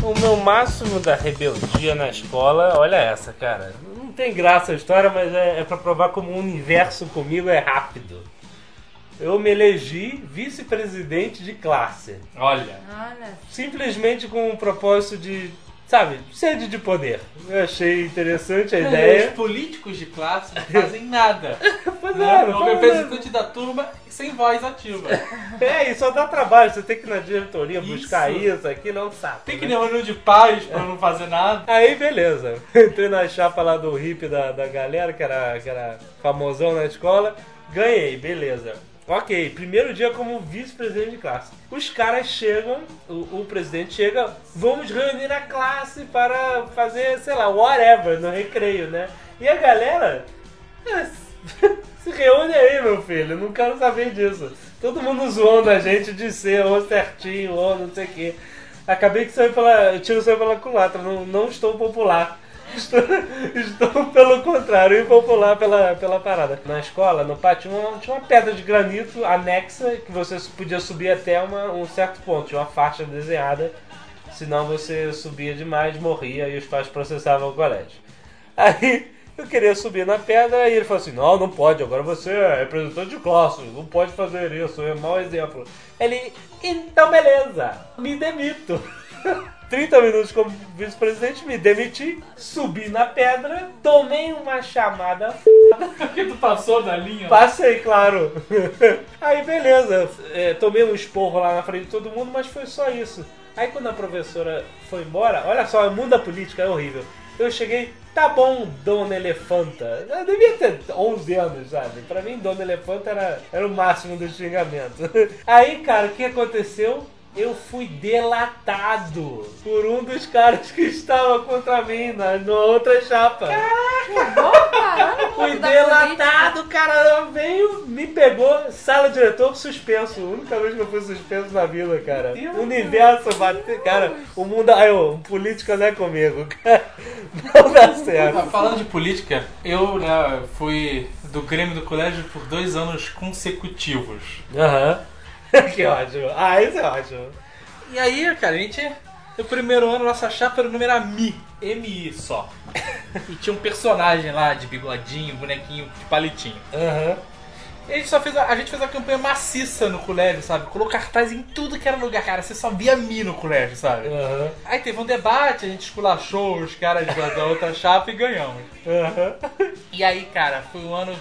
O meu máximo da rebeldia na escola, olha essa, cara. Não tem graça a história, mas é, é pra provar como o universo comigo é rápido. Eu me elegi vice-presidente de classe. Olha. Olha. Simplesmente com o propósito de, sabe, sede de poder. Eu achei interessante a ideia. Os políticos de classe não fazem nada. *laughs* Pois né? é, não o fala representante da turma sem voz ativa. *laughs* É, e só dá trabalho. Você tem que ir na diretoria Isso. buscar isso, aquilo é um saco. Tem que né? ir reunião de paz pra não fazer nada. *laughs* Aí, beleza. *laughs* Entrei na chapa lá do hippie da, da galera, que era, que era famosão na escola. Ganhei, beleza. Ok, primeiro dia como vice-presidente de classe. Os caras chegam, o, o presidente chega, vamos reunir a classe para fazer, sei lá, whatever, no recreio, né? E a galera é, *laughs* se reúne aí, meu filho, não quero saber disso. Todo mundo zoando a gente de ser ou certinho ou não sei o quê. Acabei que saiu pela. Tiro saiu pela culatra, não, não estou popular. *laughs* Estou, estou, pelo contrário, impopular pela, pela parada. Na escola, no pátio, tinha uma, tinha uma pedra de granito anexa que você podia subir até uma, um certo ponto. Tinha uma faixa desenhada, senão você subia demais, morria e os pais processavam o colégio. Aí eu queria subir na pedra e ele falou assim: Não, não pode, agora você é representante de classe, não pode fazer isso, é mau exemplo. Ele, então beleza, me demito. *laughs* 30 minutos como vice-presidente, me demiti, subi na pedra, tomei uma chamada Porque *laughs* tu passou da linha. Passei, claro. *laughs* Aí, beleza. É, tomei um esporro lá na frente de todo mundo, mas foi só isso. Aí, quando a professora foi embora, olha só, o mundo da política é horrível. Eu cheguei, tá bom, Dona Elefanta. Eu devia ter 11 anos, sabe? Pra mim, Dona Elefanta era, era o máximo do xingamento. *laughs* Aí, cara, o que aconteceu? Eu fui delatado por um dos caras que estava contra mim na, na outra chapa. Caramba, Fui delatado, o cara veio, me pegou, sala diretor suspenso. A única vez que eu fui suspenso na vida, cara. O universo bateu, cara, o mundo. Aí, ô, política não é comigo, cara. Não dá certo. Falando de política, eu né, fui do Grêmio do colégio por dois anos consecutivos. Aham. *laughs* Que ótimo. Ah, isso é ótimo. E aí, cara, a gente. No primeiro ano, nossa chapa era o número era Mi. M-I só. E tinha um personagem lá de bigodinho, bonequinho de palitinho. Aham. E a gente só fez a, a gente fez uma campanha maciça no colégio, sabe? Colocou cartaz em tudo que era lugar, cara. Você só via Mi no colégio, sabe? Aham. Aí teve um debate, a gente esculachou os caras da, da outra chapa e ganhamos. Aham. E aí, cara, foi o ano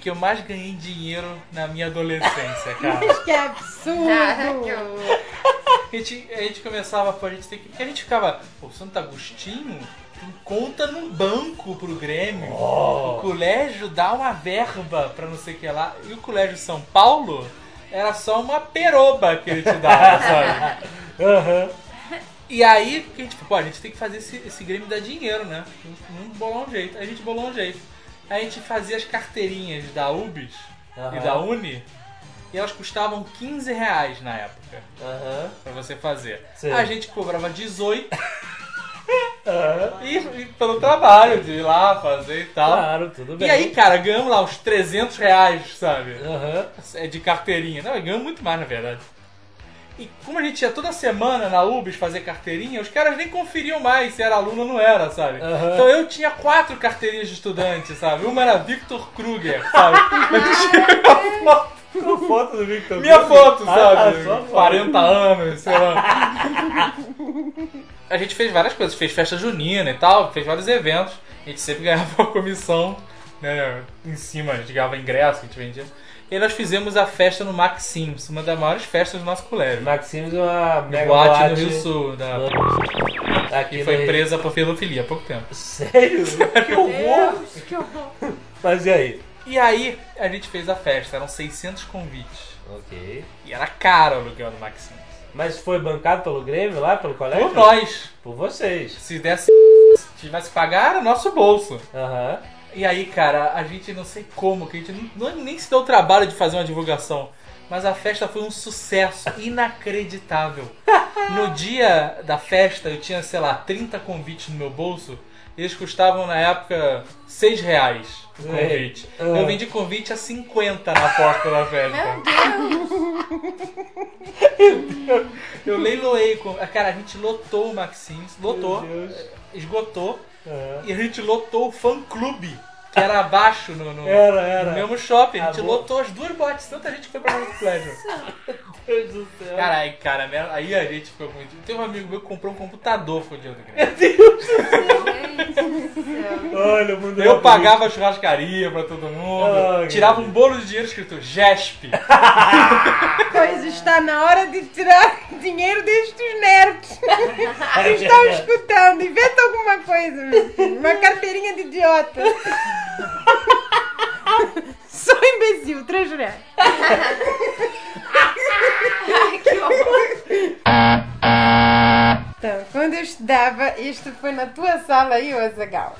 que eu mais ganhei dinheiro na minha adolescência, cara. *laughs* Que absurdo! *laughs* A gente, a gente começava, pô, a gente tem que. Porque a gente ficava, pô, Santo Agostinho tem conta no banco pro Grêmio. O colégio dá uma verba pra não sei o que lá. E o colégio São Paulo era só uma peroba que ele te dava, *laughs* sabe? Aham. E aí, a gente, pô, a gente tem que fazer esse, esse Grêmio dar dinheiro, né? Vamos bolar um jeito. Aí a gente bolou um jeito. A gente fazia as carteirinhas da UBS e Aham. da Uni. E elas custavam 15 reais na época Aham. pra você fazer. Sim. A gente cobrava 18 e, e pelo trabalho de ir lá fazer e tal. Claro, tudo bem. E aí, cara, ganhamos lá uns 300 reais, sabe? Aham. É de carteirinha. Não, ganhamos muito mais, na verdade. E como a gente ia toda semana na UBS fazer carteirinha, os caras nem conferiam mais se era aluno ou não era, sabe? Aham. Então eu tinha quatro carteirinhas de estudante, sabe? Uma era Victor Kruger, sabe? *laughs* Uma foto do Victor. minha foto, Ah, sabe? sua foto. 40 anos, sei lá. *laughs* A gente fez várias coisas, fez festa junina e tal, fez vários eventos. A gente sempre ganhava *laughs* uma comissão, né? Em cima, a gente ganhava ingresso que a gente vendia. E aí nós fizemos a festa no Maxims, uma das maiores festas do nosso colégio. Maximus é uma mega boate boate no Rio Sul, da... Aqui que foi Rio. presa por pedofilia há pouco tempo. *laughs* Sério? que horror! Deus, que horror. Mas e aí? E aí a gente fez a festa, eram 600 convites. Ok. E era caro o aluguel do Maxims. Mas foi bancado pelo Grêmio lá, pelo colégio? Por nós. Por vocês. Se desse se tivesse que pagar, era nosso bolso. Aham. E aí, cara, a gente não sei como, que a gente não, nem se deu o trabalho de fazer uma divulgação. Mas a festa foi um sucesso inacreditável. *laughs* No dia da festa, eu tinha, sei lá, 30 convites no meu bolso. Eles custavam, na época, 6 reais o convite. É. Eu vendi convite a 50 na porta da festa. *laughs* Eu leiloei. Cara, a gente lotou o Maxims, lotou, Meu Deus. esgotou. Aham. E a gente lotou o fã clube, que era abaixo no, no, Era, era. no mesmo shopping. A gente Ah, lotou as duas botes, tanta gente que foi pra dentro do colégio. Deus do céu. Cara, aí, cara, aí a gente ficou muito. Tem um amigo meu que comprou um computador fodido do Grêmio. Gente do céu. Olha, o mundo Eu pagava a churrascaria pra todo mundo, tirava meu um bolo de dinheiro escrito GESP. *laughs* Pois está na hora de tirar dinheiro destes nerds que estão escutando. Inventa alguma coisa, meu filho. Uma carteirinha de idiota. *laughs* Só imbecil, três reais. Ai, que. Então, quando eu estudava, isto foi na tua sala aí, Azagal.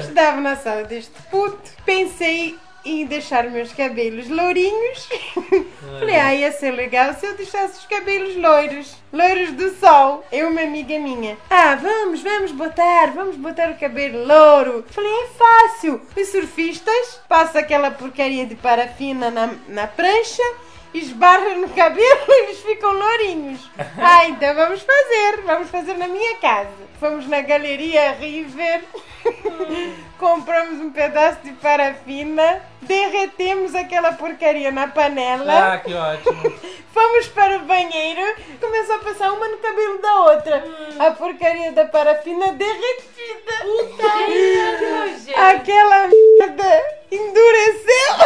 Estudava na sala deste puto, pensei em deixar meus cabelos lourinhos. *laughs* Falei, ah, ia ser legal se eu deixasse os cabelos loiros. Loiros do sol. Eu, uma amiga minha. Ah, vamos, vamos botar, vamos botar o cabelo louro. Falei, é fácil. Os surfistas passam aquela porcaria de parafina na, na prancha esbarra no cabelo e eles ficam lourinhos. *laughs* Ah, então vamos fazer. Vamos fazer na minha casa. Fomos na Galeria River. *laughs* Compramos um pedaço de parafina, derretemos aquela porcaria na panela. Ah, que ótimo. *laughs* Fomos para o banheiro, começou a passar uma no cabelo da outra. A porcaria da parafina derretida. Aquela merda endureceu.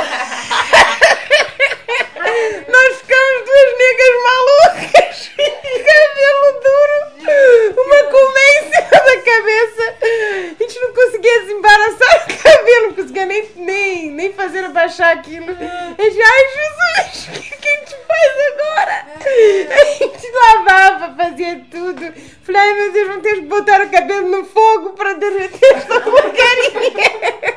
Nós ficamos duas negras malucas, cabelo duro, uma colmeia em cima da cabeça. A gente não conseguia desembaraçar o cabelo, não conseguia nem, nem, nem fazer abaixar aquilo. A gente, ai Jesus, o que, que a gente faz agora? A gente lavava, fazia tudo. Falei, ai meu Deus, vamos ter que botar o cabelo no fogo para derreter esta porcaria.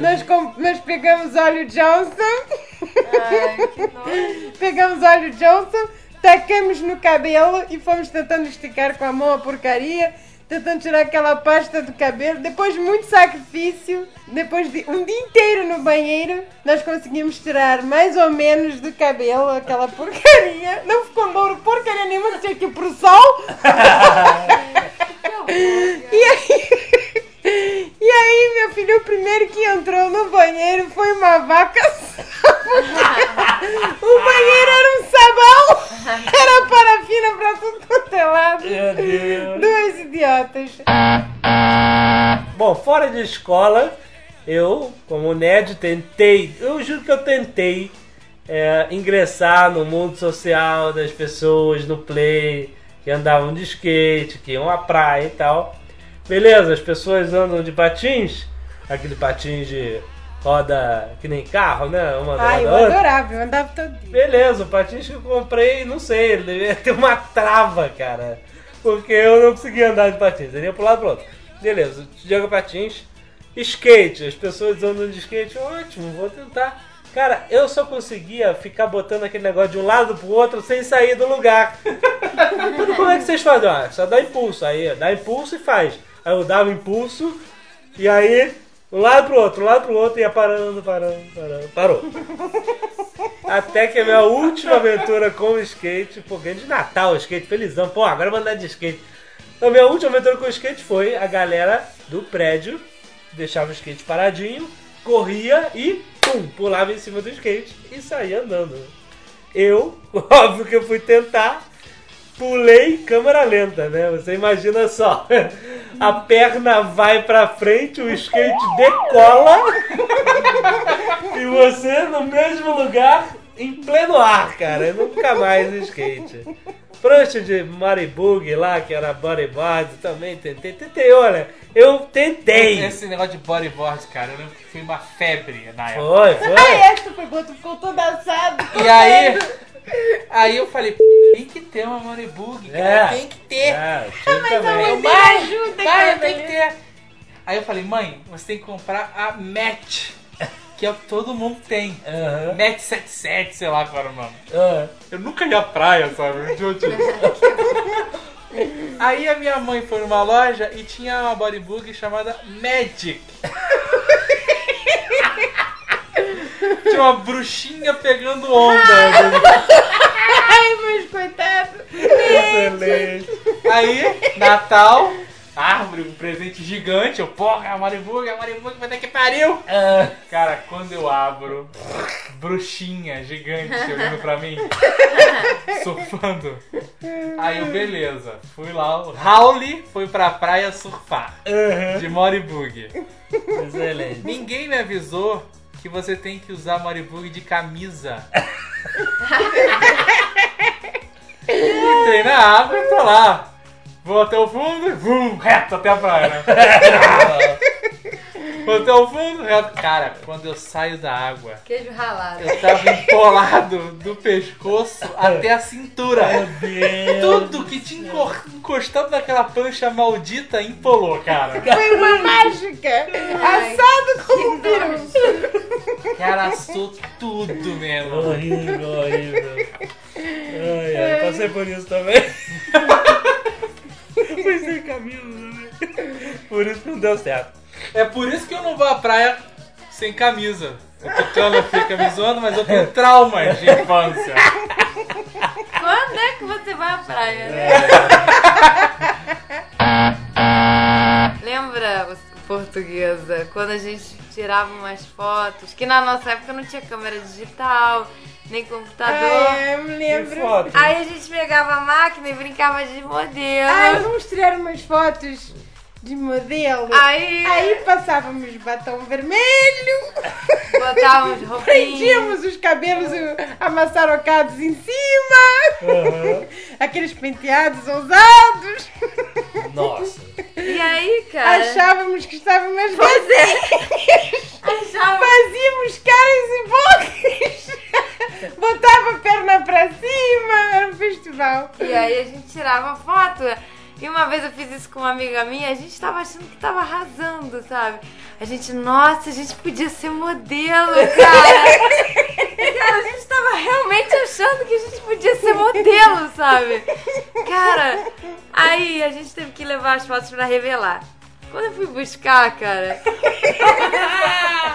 Nós, nós pegamos óleo Johnson. Ai, que nojo. Pegamos óleo Johnson, tacamos no cabelo e fomos tentando esticar com a mão a porcaria, tentando tirar aquela pasta do cabelo. Depois de muito sacrifício, depois de um dia inteiro no banheiro, nós conseguimos tirar mais ou menos do cabelo aquela porcaria. Não ficou louro porcaria nenhuma, tinha que ir pro sol. E aí, e aí, meu filho, o primeiro que entrou no banheiro foi uma vaca O banheiro era um sabão, era parafina pra tudo quanto é lado. Meu Deus. Dois idiotas. Bom, fora de escola, eu, como nerd, tentei, eu juro que eu tentei é, ingressar no mundo social das pessoas no play, que andavam de skate, que iam à praia e tal. Beleza, as pessoas andam de patins, aquele patins de roda que nem carro, né? Uma Ai, eu adorava, eu andava todo dia. Beleza, o patins que eu comprei, não sei, ele devia ter uma trava, cara. Porque eu não conseguia andar de patins, ele ia pro lado e pro outro. Beleza, joga patins. Skate, as pessoas andam de skate, ótimo, vou tentar. Cara, eu só conseguia ficar botando aquele negócio de um lado pro outro sem sair do lugar. *laughs* Como é que vocês fazem? Ah, só dá impulso, aí dá impulso e faz. Aí eu dava impulso e aí um lado pro outro, um lado pro outro, ia parando, parando, parando, parou. Até que a minha última aventura com o skate, pô, ganho de Natal, skate, felizão, pô, agora eu vou andar de skate. A minha última aventura com o skate foi a galera do prédio deixava o skate paradinho, corria e pum, pulava em cima do skate e saía andando. Eu, *laughs* óbvio que eu fui tentar, pulei câmera lenta, né? Você imagina só. A perna vai pra frente, o skate decola e você no mesmo lugar, em pleno ar, cara. Eu nunca mais skate. Prancha de Maribug lá, que era bodyboard, também tentei. Tentei, olha, eu tentei. Esse negócio de bodyboard, cara, eu lembro que foi uma febre na época. Foi, foi. Ai, essa foi boa, tu ficou todo assado. E aí, aí eu falei, "Pô, tem que ter uma money bug, cara, É. tem que ter. É, tinha Mas a mãe dele ajuda, cara. tem que ter. Aí eu falei, mãe, você tem que comprar a Match, que é o que todo mundo tem. Aham. Match 77, sei lá qual era o nome. Ah. Eu nunca ia à praia, sabe? Aí a minha mãe foi numa loja e tinha uma bodybug chamada Magic. Tinha uma bruxinha pegando onda. Ai, mas coitado. Excelente. Aí, Natal, árvore, um presente gigante. Eu, porra, a Maribug, a Maribug, vai ter que pariu. Ah, Cara, quando eu abro, bruxinha gigante olhando pra mim, surfando. Aí eu, beleza, fui lá, o Raul foi pra praia surfar, de Moribug. Excelente. Ninguém me avisou que você tem que usar Moribug de camisa. Entrei na água e tô lá. Vou até o fundo e vum, reto até a praia, né? *laughs* Vou até o fundo. Cara, quando eu saio da água, Queijo ralado. eu tava empolado do pescoço até a cintura. Deus. Tudo que tinha encor- encostado naquela prancha maldita empolou, cara. Foi uma mágica. Ai, Assado como um peru. Cara, assou tudo mesmo. Horrível, horrível. Ai, ai, passei por isso também. *laughs* Fui sem camisa também. Por isso que não deu certo. É por isso que eu não vou à praia sem camisa. O Tucano fica me zoando, mas eu tenho traumas de infância. Quando é que você vai à praia? Lembra lembra, portuguesa, quando a gente tirava umas fotos, que na nossa época não tinha câmera digital, nem computador. Ai, eu me lembro. Aí a gente pegava a máquina e brincava de modelo. Ai, vamos tirar umas fotos de modelo. Aí, Aí passávamos batom vermelho, botávamos *laughs* roupinha. prendíamos os cabelos amassarocados em cima, Aham. aqueles penteados ousados. Nossa. E aí, cara? Achávamos que estávamos é. Achava. Fazíamos caras e bocas. Botava a perna pra cima. Era um festival. E aí a gente tirava foto. E uma vez eu fiz isso com uma amiga minha, a gente tava achando que tava arrasando, sabe? A gente, nossa, a gente podia ser modelo, cara. cara, a gente tava realmente achando que a gente podia ser modelo, sabe? Cara, aí a gente teve que levar as fotos pra revelar. Quando eu fui buscar, cara,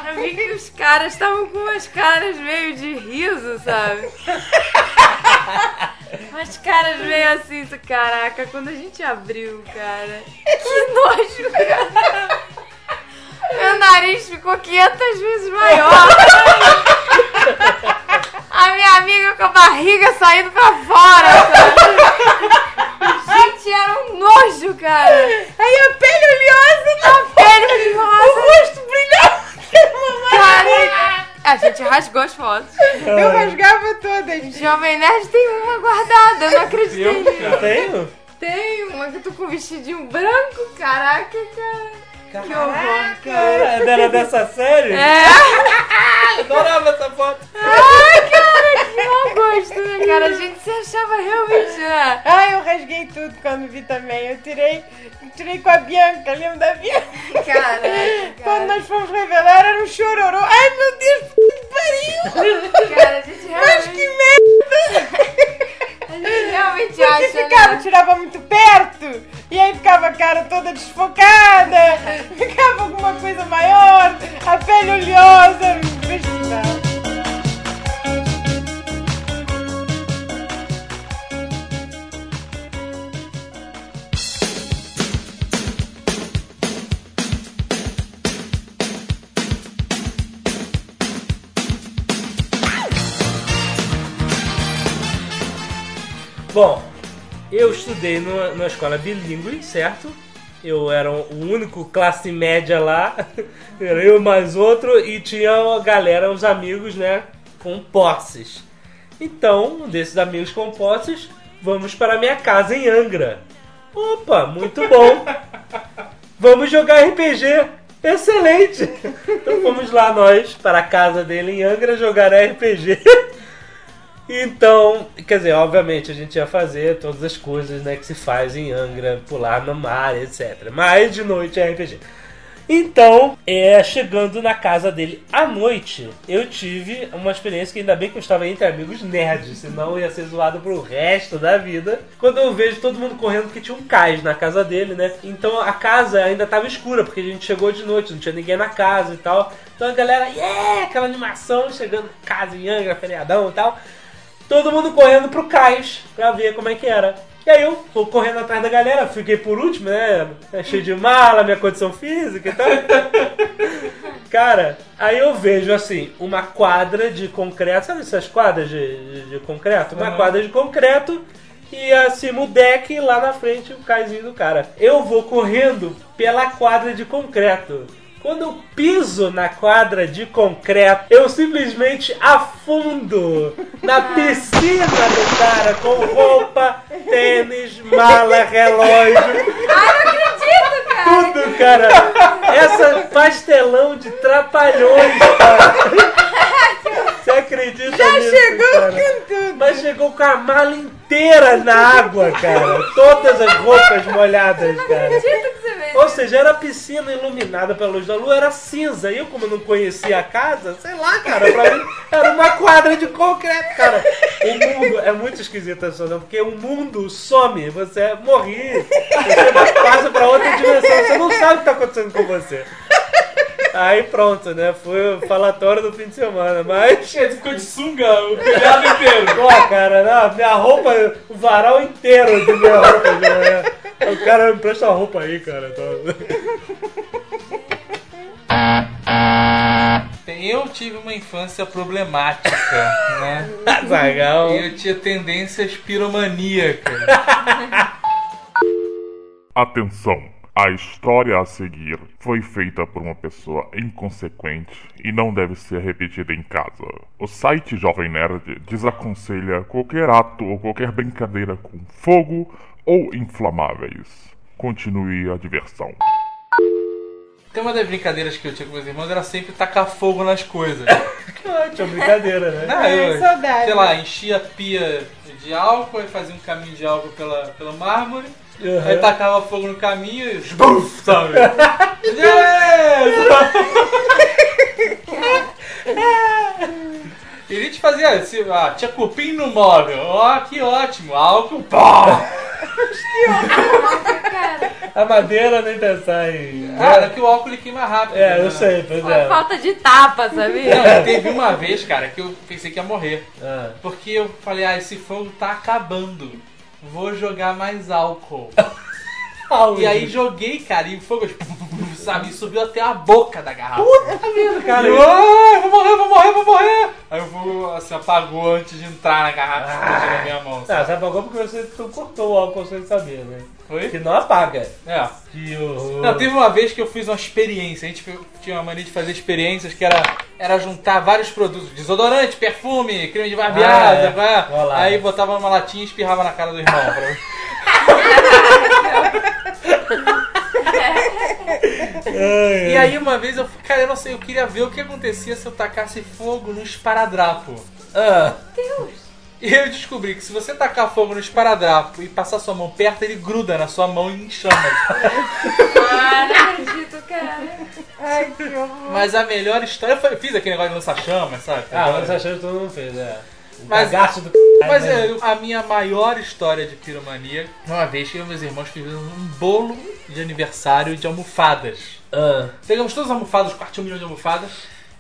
eu vi que os caras estavam com umas caras meio de riso, sabe? Umas caras meio assim, caraca, quando a gente abriu, cara, que nojo, cara. Meu nariz ficou 500 vezes maior. A minha amiga com a barriga saindo pra fora, sabe? Gente, era um nojo, cara. Aí a pele oleosa. A pele oleosa. O rosto brilhava. Cara, a gente rasgou as fotos. Eu rasgava todas. Jovem Nerd tem uma guardada, eu não acreditei. Eu tenho? Tem uma que eu tô com um vestidinho branco, caraca, cara. Que horror, cara. Era dessa série? É. Adorava essa foto. Ai, cara, que mau gosto, né, cara? A gente se achava realmente, né? Ai, eu rasguei tudo quando vi também. Eu tirei, tirei com a Bianca, lembra da Bianca? Caraca, Quando cara. nós fomos revelar, era um chororô. Ai, meu Deus, que pariu! Cara, a gente Mas realmente, que merda! A gente realmente Porque acha, ficava, né? tirava muito perto, e aí ficava a cara toda desfocada, *laughs* ficava alguma coisa maior, a pele oleosa, era Bom, eu estudei numa, numa escola bilíngue, certo? Eu era o único classe média lá, *laughs* era eu mais outro, e tinha a galera, os amigos, né, com posses. Então, um desses amigos com posses, vamos para a minha casa em Angra. Opa, muito bom! *laughs* Vamos jogar RPG! Excelente! *laughs* Então fomos lá nós para a casa dele em Angra jogar RPG. Então, quer dizer, obviamente a gente ia fazer todas as coisas né, que se faz em Angra, pular no mar, etc. Mas de noite é RPG. Então, é, chegando na casa dele à noite, eu tive uma experiência que ainda bem que eu estava entre amigos nerds, senão ia ser zoado pro resto da vida. Quando eu vejo todo mundo correndo porque tinha um cais na casa dele, né? Então a casa ainda estava escura, porque a gente chegou de noite, não tinha ninguém na casa e tal. Então a galera, yeah, aquela animação, chegando em casa em Angra, feriadão e tal. Todo mundo correndo pro cais pra ver como é que era. E aí eu fui correndo atrás da galera, fiquei por último, né? Cheio de mala, minha condição física e tal. *laughs* Cara, aí eu vejo assim, uma quadra de concreto, sabe essas quadras de, de, de concreto? Uma Uhum. quadra de concreto e acima o deck lá na frente o caizinho do cara. Eu vou correndo pela quadra de concreto. Quando eu piso na quadra de concreto, eu simplesmente afundo na piscina do cara com roupa, tênis, mala, relógio, Ai, não acredito, cara. tudo, cara. Essa pastelão de trapalhões, cara. Você acredita Já nisso, chegou cara? com tudo. Mas chegou com a mala inteira na água, cara. Todas as roupas molhadas, cara. Acredito que você fez. Ou seja, era piscina iluminada pela luz da lua, era cinza. E eu, como não conhecia a casa, sei lá, cara, pra mim era uma quadra de concreto, cara. O mundo é muito esquisito essa situação, porque o mundo some, você morre, você passa pra outra dimensão, você não sabe o que tá acontecendo com você. Aí pronto, né? Foi o falatório do fim de semana, mas. *laughs* Você ficou de sunga o telhado inteiro. Pô, cara, não, minha roupa, o varal inteiro de minha roupa. Né? O cara me presta uma roupa aí, cara. Tô- Eu tive uma infância problemática, né? *laughs* Zagal. Eu tinha tendências piromaníacas. Atenção! A história a seguir foi feita por uma pessoa inconsequente e não deve ser repetida em casa. O site Jovem Nerd desaconselha qualquer ato ou qualquer brincadeira com fogo ou inflamáveis. Continue a diversão. Tem uma das brincadeiras que eu tinha com meus irmãos era sempre tacar fogo nas coisas. *laughs* Tinha brincadeira, né? Não, eu, saudade. sei lá, enchia a pia de álcool e fazia um caminho de álcool pela, pelo mármore. Uhum. Aí tacava fogo no caminho e esbuf, sabe? E a gente fazia assim, ah, tinha cupim no móvel, ó, que ótimo, álcool, pá! A madeira nem pensar em. Cara, que o álcool ele queima rápido. É, eu né? sei, pois é. falta de tapa, sabia? Não, teve uma vez, cara, que eu pensei que ia morrer. Ah. Porque eu falei, ah, esse fogo tá acabando. Vou jogar mais álcool. *laughs* E aí joguei, cara, e fogo, sabe, subiu até a boca da garrafa. cara, E eu, ah, vou morrer, vou morrer, vou morrer. Aí o fogo assim, apagou antes de entrar na garrafa explodiu na minha mão. Ah, sabe? você apagou porque você cortou o álcool sem saber, né? Foi? Que não apaga. É. Que horror. Não, teve uma vez que eu fiz uma experiência. A gente tinha uma mania de fazer experiências que era, era juntar vários produtos: desodorante, perfume, creme de barbear. Ah, é. Aí botava numa latinha e espirrava na cara do irmão. E aí uma vez eu, cara, eu não sei, eu queria ver o que acontecia se eu tacasse fogo no esparadrapo. Ah, E eu descobri que se você tacar fogo no esparadrapo e passar sua mão perto, ele gruda na sua mão em chamas. Ah, não acredito, cara. Ai, que horror. Mas a melhor história foi. Eu fiz aquele negócio de lança-chamas, sabe? ah achando que todo mundo fez, é. O Mas- do Mas né? é, a minha maior história de piromania, uma vez que eu e meus irmãos fizemos um bolo de aniversário de almofadas. Ah, Pegamos todas as almofadas, um milhão de almofadas,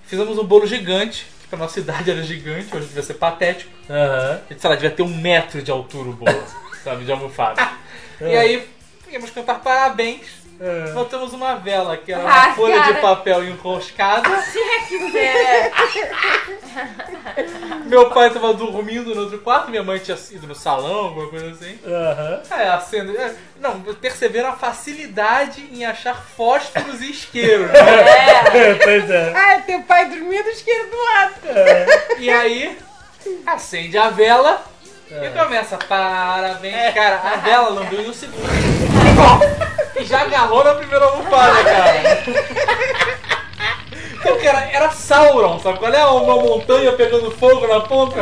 fizemos um bolo gigante, que pra nossa idade era gigante, hoje devia ser patético. aham. Sei lá, devia ter um metro de altura o bolo, *laughs* sabe, de almofada. E aí, íamos cantar parabéns. Botamos uma vela, que era uma Ah, folha cara. de papel enroscada. Tinha que ser. Meu pai tava dormindo no outro quarto, minha mãe tinha ido no salão, alguma coisa assim. Aham. É, acendo. é, não, perceberam a facilidade em achar fósforos e isqueiro. né? pois é. Ah, teu pai dormia do esquerdo do lado. E aí, acende a vela e começa. Parabéns, cara. A vela lambeu em um segundo. *laughs* E já agarrou na primeira almofada, cara. Então, cara, era Sauron, sabe qual é? Uma montanha pegando fogo na ponta.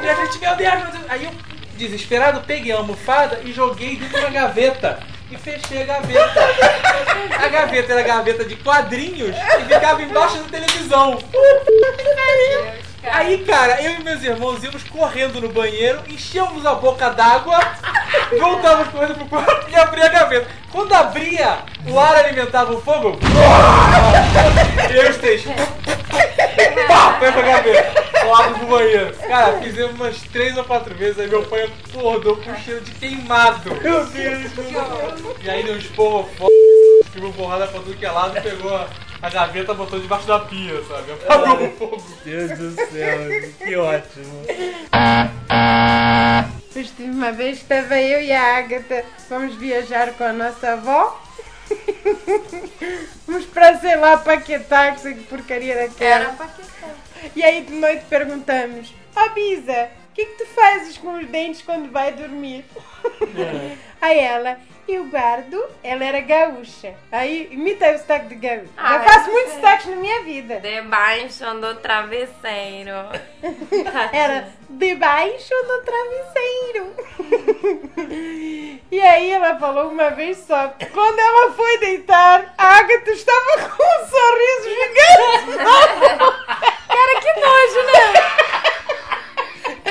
E a gente, meu Deus, meu Deus. Aí eu, desesperado, peguei a almofada e joguei dentro da gaveta. E fechei a gaveta. A gaveta era gaveta de quadrinhos e ficava embaixo da televisão. Aí, cara, eu e meus irmãos íamos correndo no banheiro, enchíamos a boca d'água, *laughs* voltávamos correndo pro quarto e abria a gaveta. Quando abria, o ar alimentava o fogo. Eu e os três. Pá, pega a gaveta. Lado pro banheiro. Cara, fizemos umas três ou quatro vezes, aí meu pai acordou com cheiro de queimado. Meu Deus, E aí deu um esporro foda, ficou porrada pra tudo que é lado, pegou a, a gaveta, botou debaixo da pia, sabe? Apagou o fogo. Deus do céu, que ótimo. Uma vez que estava eu e a Agatha, fomos viajar com a nossa avó. *laughs* Fomos para, sei lá, Paquetá, que sei que porcaria daquela. Era E aí de noite perguntamos: Ó Bisa, o que, que tu fazes com os dentes quando vai dormir? *laughs* aí ela, eu guardo, ela era gaúcha. Aí imita o sotaque de gaúcha. Ah, Eu faço é muitos sotaques na minha vida. Debaixo do travesseiro. *laughs* Era debaixo do travesseiro. *laughs* e aí ela falou uma vez só. que Quando ela foi deitar, a Agatha estava com um sorriso gigante. Cara, que nojo, né?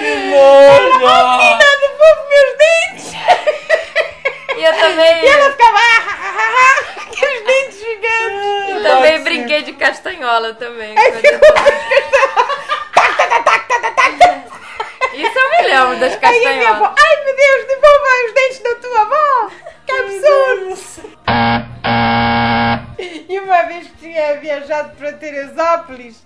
Ela devolve meus dentes. *laughs* E eu também, E ela ficava. "Ah, ah, ah, ah", com os dentes gigantes. eu também brinquei de castanhola também. Isso eu me lembro das Aí a minha avó, castanholas. ai meu Deus, devolva os dentes da tua avó. Que absurdo. *laughs* E uma vez que tinha viajado para Teresópolis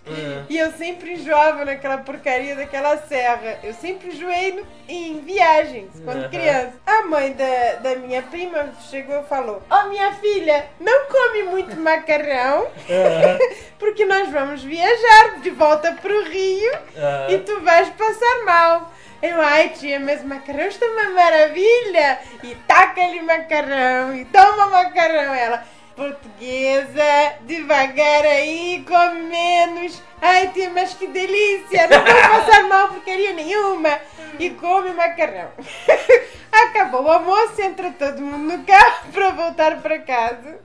e eu sempre enjoava naquela porcaria daquela serra. Eu sempre enjoei no- em viagens, quando Aham. criança. A mãe da, da minha prima chegou e falou: Ó, minha filha, não come muito macarrão, *laughs* porque nós vamos viajar de volta para o Rio Ah. e tu vais passar mal. Eu, ai tia, mas macarrão está uma maravilha. E taca-lhe macarrão e toma macarrão. Ela, portuguesa, devagar aí, come menos. Ai tia, mas que delícia, não vou passar mal porcaria nenhuma. E come macarrão. *laughs* Acabou o almoço, entra todo mundo no carro *laughs* para voltar para casa.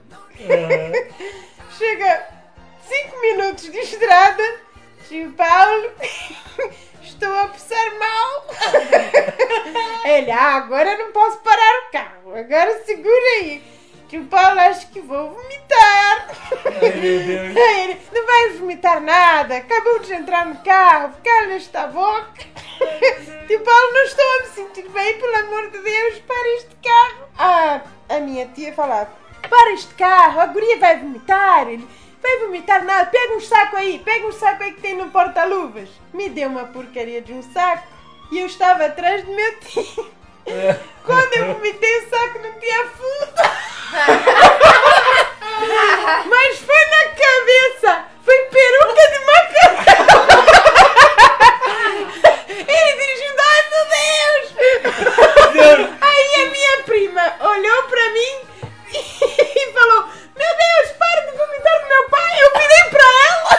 Chega cinco minutos de estrada. Tio Paulo, *laughs* estou a passar mal. *laughs* Ele, ah, agora não posso parar o carro. Agora segura aí. Tio Paulo, acho que vou vomitar. Ai, meu Deus. *laughs* Ele, não vai vomitar nada. Acabou de entrar no carro. Cala esta boca. *laughs* Tio Paulo, não estou a me sentir bem. Pelo amor de Deus, para este carro. Ah, a minha tia falava, para este carro. A guria vai vomitar. Ele, vai vomitar nada. Pega um saco aí. Pega um saco aí que tem no porta-luvas. Me deu uma porcaria de um saco. E eu estava atrás do meu tio. Quando eu vomitei o saco não tinha fundo. Mas foi na cabeça! Foi peruca de macarrão! Ele dirigindo, ai meu Deus! Aí a minha prima olhou pra mim e falou: Meu Deus, para de vomitar no meu pai! Eu virei pra ela!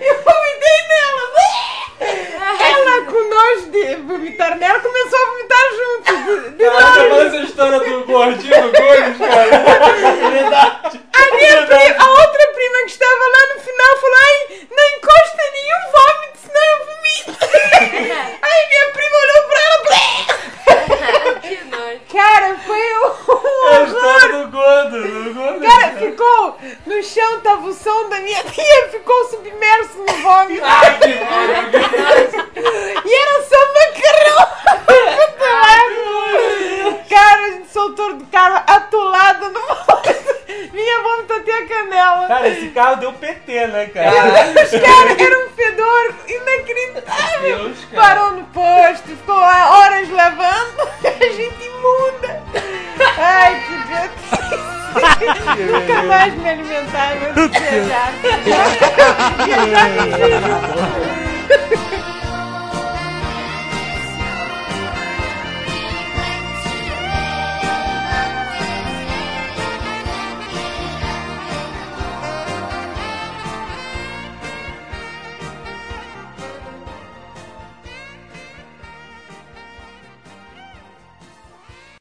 Eu vomitei nela! Ela, com nojo de vomitar nela, começou a vomitar junto. De, de Ela essa história do gordinho do Gomes, cara. *laughs* Verdade. A minha prima, a outra prima que estava lá no final falou: Ai, não encosta nenhum vômito, senão eu vomito. *laughs* Aí minha prima olhou pra ela. que nojo. Cara, foi um É a horror. história do gordo, do gordo. Cara, ficou no chão, tava o som da minha tia, ficou submerso no vômito. Ai, que nojo. E era só macarrão. Cara, a gente soltou do carro atolado no vômito. Minha vômito até a canela. Cara, esse carro deu PT, né, cara? Os caras eram um fedor inacreditável. Deus. Parou no posto, ficou horas lavando. *laughs* A gente imunda. Ai, que idiotice. Nunca mais me alimentava de *laughs* viajar. Viajar filho.